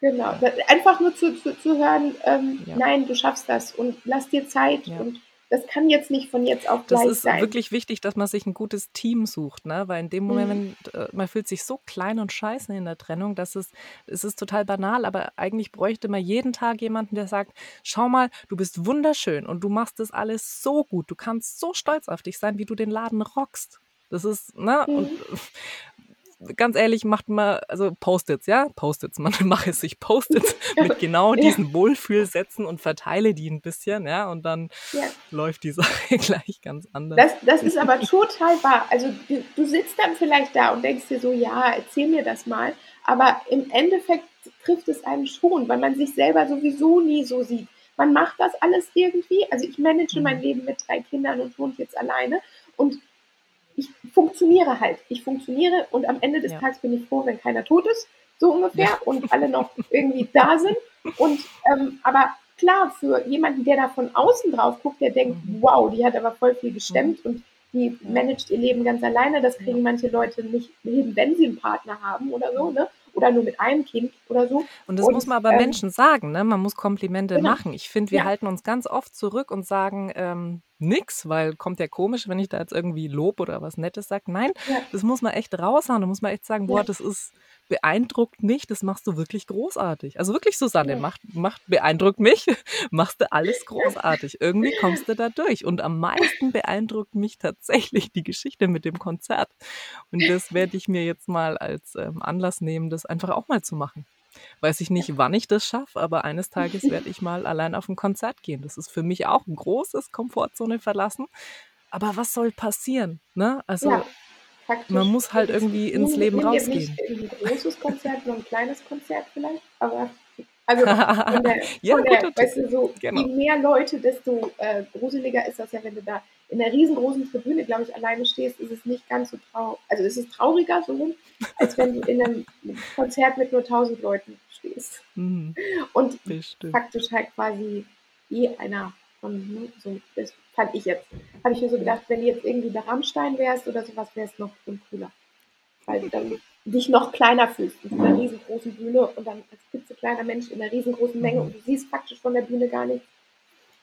Genau, einfach nur zu, zu, zu hören, ähm, nein, du schaffst das und lass dir Zeit und das kann jetzt nicht von jetzt auf Das gleich ist sein. wirklich wichtig, dass man sich ein gutes Team sucht, ne? Weil in dem Moment, Mhm. wenn, äh, man fühlt sich so klein und scheiße in der Trennung, dass es, es ist total banal, aber eigentlich bräuchte man jeden Tag jemanden, der sagt, schau mal, du bist wunderschön und du machst das alles so gut. Du kannst so stolz auf dich sein, wie du den Laden rockst. Das ist, ne? Und Mhm. ganz ehrlich, macht man, also Post-its, ja? Post-its, man mache es sich Post-its mit genau Ja. diesen Wohlfühlsätzen und verteile die ein bisschen, ja? Und dann Ja. läuft die Sache gleich ganz anders. Das, das ist aber total wahr. Also du, du sitzt dann vielleicht da und denkst dir so, ja, erzähl mir das mal. Aber im Endeffekt trifft es einen schon, weil man sich selber sowieso nie so sieht. Man macht das alles irgendwie. Also ich manage mein Mhm. Leben mit drei Kindern und wohne jetzt alleine. Und ich funktioniere halt. Ich funktioniere und am Ende des Ja. Tages bin ich froh, wenn keiner tot ist, so ungefähr, Ja. und alle noch irgendwie da sind. Und ähm, aber klar, für jemanden, der da von außen drauf guckt, der denkt, Mhm. wow, die hat aber voll viel gestemmt und die managt ihr Leben ganz alleine. Das kriegen Ja. manche Leute nicht hin, wenn sie einen Partner haben oder so, ne? Oder nur mit einem Kind oder so. Und das Und, muss man aber ähm, Menschen sagen, ne? Man muss Komplimente Genau. machen. Ich finde, wir Ja. halten uns ganz oft zurück und sagen ähm, nix, weil kommt ja komisch, wenn ich da jetzt irgendwie Lob oder was Nettes sage. Nein, Ja. das muss man echt raushauen. Da muss man echt sagen, boah, das ist beeindruckt mich, das machst du wirklich großartig. Also wirklich, Susanne, macht, macht beeindruckt mich, machst du alles großartig. Irgendwie kommst du da durch. Und am meisten beeindruckt mich tatsächlich die Geschichte mit dem Konzert. Und das werde ich mir jetzt mal als ähm, Anlass nehmen, das einfach auch mal zu machen. Weiß ich nicht, wann ich das schaffe, aber eines Tages werde ich mal allein auf ein Konzert gehen. Das ist für mich auch ein großes Komfortzone verlassen. Aber was soll passieren? Ne? Also Ja, faktisch. man muss halt ist- irgendwie ins Leben rausgehen. Nicht ein großes Konzert, nur ein kleines Konzert vielleicht, aber also von der, Ja, von der weißt du, so, Genau. je mehr Leute, desto äh, gruseliger ist das ja, wenn du da in einer riesengroßen Tribüne, glaube ich, alleine stehst, ist es nicht ganz so traurig, also ist es trauriger so rum, als wenn du in einem Konzert mit nur 1000 Leuten stehst. Mhm, Und bestimmt. faktisch halt quasi eh einer von, ne, so, das fand ich jetzt, habe ich mir so gedacht, wenn du jetzt irgendwie bei Rammstein wärst oder sowas, wäre es noch viel cooler. Weil du dann dich noch kleiner fühlst in dieser riesengroßen Bühne und dann als klitzekleiner Mensch in einer riesengroßen Menge und du siehst faktisch von der Bühne gar nichts.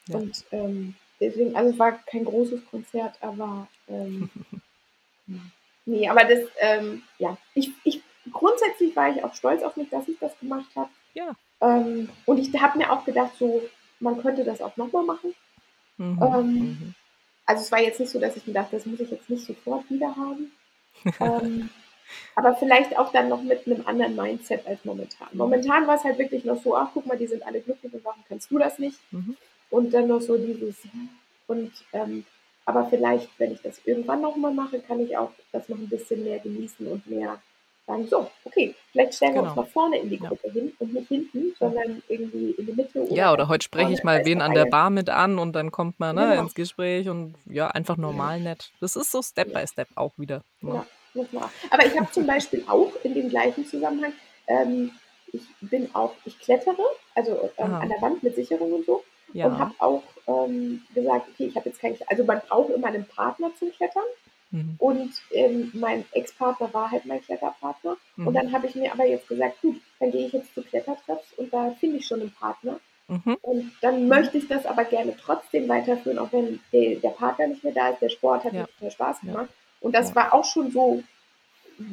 Ja. Und ähm, deswegen, also es war kein großes Konzert, aber ähm, nee, aber das, ähm, ja, ich, ich grundsätzlich war ich auch stolz auf mich, dass ich das gemacht habe. Ja. Ähm, und ich habe mir auch gedacht, so, man könnte das auch nochmal machen. Mhm. Ähm, Mhm. Also es war jetzt nicht so, dass ich mir dachte, das muss ich jetzt nicht sofort wieder haben. ähm, aber vielleicht auch dann noch mit einem anderen Mindset als momentan. Momentan war es halt wirklich noch so, ach guck mal, die sind alle glücklich und warum kannst du das nicht? Mhm. Und dann noch so dieses, und ähm, aber vielleicht, wenn ich das irgendwann nochmal mache, kann ich auch das noch ein bisschen mehr genießen und mehr sagen, so, okay, vielleicht stellen wir uns Genau. nach vorne in die Ja. Gruppe hin und nicht hinten, sondern irgendwie in die Mitte. Oder Ja, oder heute spreche ich mal wen an der. Bar mit an und dann kommt man ne, Genau. ins Gespräch und ja, einfach normal nett. Das ist so Step by Step auch wieder. Ne? Ja, auch. Aber ich habe zum Beispiel auch in dem gleichen Zusammenhang, ähm, ich bin auch, ich klettere, also ähm, an der Wand mit Sicherung und so. Und Ja. habe auch ähm, gesagt, okay, ich habe jetzt keinen, also man braucht immer einen Partner zum Klettern. Mhm. Und ähm, mein Ex-Partner war halt mein Kletterpartner. Und Mhm. dann habe ich mir aber jetzt gesagt, gut, dann gehe ich jetzt zu Klettertreffs und da finde ich schon einen Partner. Mhm. Und dann möchte ich das aber gerne trotzdem weiterführen, auch wenn der, der Partner nicht mehr da ist. Der Sport hat Ja. mir total Spaß Ja. gemacht. Und das Ja. war auch schon so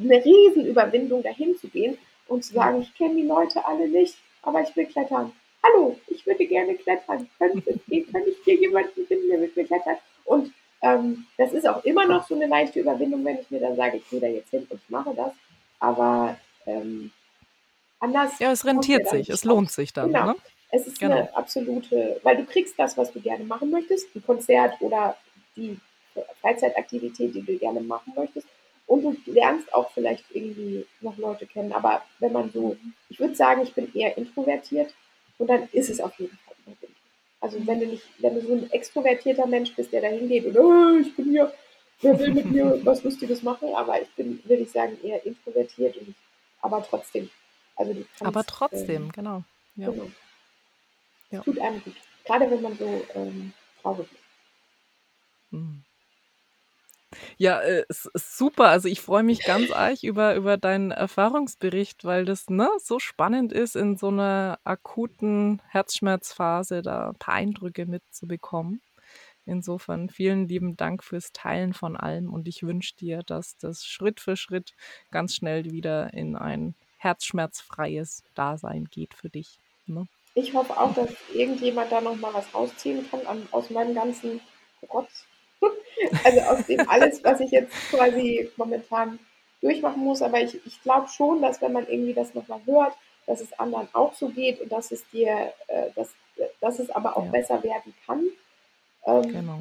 eine Riesenüberwindung, dahin zu gehen und zu sagen, ich kenne die Leute alle nicht, aber ich will klettern. Hallo, ich würde gerne klettern. Könnte, kann ich hier jemanden finden, der mit mir klettert? Und ähm, das ist auch immer noch so eine leichte Überwindung, wenn ich mir dann sage, ich gehe da jetzt hin und ich mache das. Aber ähm, anders. Ja, es rentiert sich, es lohnt sich dann. Genau. Ne? Es ist Genau. eine absolute, weil du kriegst das, was du gerne machen möchtest, ein Konzert oder die Freizeitaktivität, die du gerne machen möchtest. Und du lernst auch vielleicht irgendwie noch Leute kennen. Aber wenn man so, ich würde sagen, ich bin eher introvertiert und dann ist es auf jeden Fall. Also wenn du nicht, wenn du so ein extrovertierter Mensch bist, der da hingeht und "Äh, ich bin hier, wer will mit mir was Lustiges machen, aber ich bin, würde ich sagen, eher introvertiert und ich, aber trotzdem. Also Aber trotzdem, ähm, genau. Ja. Genau. Ja. Tut einem gut. Gerade wenn man so ähm, traurig ist. Mhm. Ja, äh, super. Also ich freue mich ganz arg über, über deinen Erfahrungsbericht, weil das ne, so spannend ist, in so einer akuten Herzschmerzphase da ein paar Eindrücke mitzubekommen. Insofern vielen lieben Dank fürs Teilen von allem und ich wünsche dir, dass das Schritt für Schritt ganz schnell wieder in ein herzschmerzfreies Dasein geht für dich. Ne? Ich hoffe auch, dass irgendjemand da noch mal was rausziehen kann an, aus meinem ganzen Rotz. also aus dem alles, was ich jetzt quasi momentan durchmachen muss. Aber ich, ich glaube schon, dass wenn man irgendwie das nochmal hört, dass es anderen auch so geht und dass es dir, äh, dass, dass es aber auch Ja. besser werden kann. Ähm, Genau.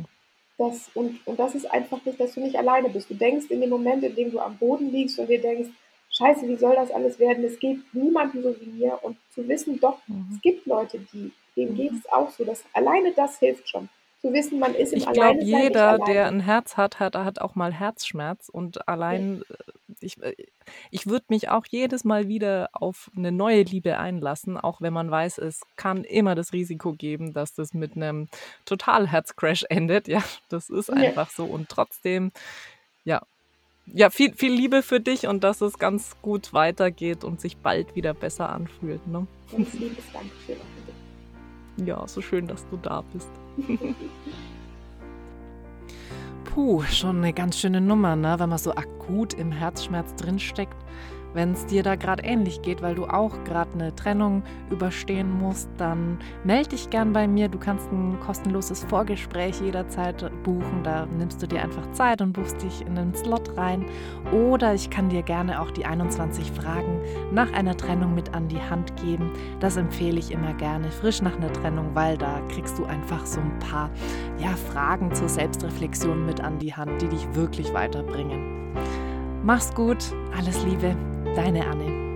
das, und, und das ist einfach nicht, dass du nicht alleine bist. Du denkst in dem Moment, in dem du am Boden liegst und dir denkst, scheiße, wie soll das alles werden? Es geht niemandem so wie mir. Und zu wissen, doch, Mhm. es gibt Leute, die, denen Mhm. geht es auch so. Dass alleine das hilft schon. Zu wissen, man ist im Ich glaube, jeder, der ein Herz hat, hat, hat auch mal Herzschmerz. Und allein, äh, ich, äh, ich würde mich auch jedes Mal wieder auf eine neue Liebe einlassen, auch wenn man weiß, es kann immer das Risiko geben, dass das mit einem Totalherzcrash endet. Ja, das ist Ja. einfach so. Und trotzdem, ja, ja, viel, viel Liebe für dich und dass es ganz gut weitergeht und sich bald wieder besser anfühlt. Ne? Ganz liebes Dankeschön. auch für dich. Ja, so schön, dass du da bist. Puh, schon eine ganz schöne Nummer, ne? wenn man so akut im Herzschmerz drinsteckt. Wenn es dir da gerade ähnlich geht, weil du auch gerade eine Trennung überstehen musst, dann melde dich gern bei mir. Du kannst ein kostenloses Vorgespräch jederzeit buchen. Da nimmst du dir einfach Zeit und buchst dich in den Slot rein. Oder ich kann dir gerne auch die 21 Fragen nach einer Trennung mit an die Hand geben. Das empfehle ich immer gerne, frisch nach einer Trennung, weil da kriegst du einfach so ein paar ja, Fragen zur Selbstreflexion mit an die Hand, die dich wirklich weiterbringen. Mach's gut, alles Liebe, deine Anne.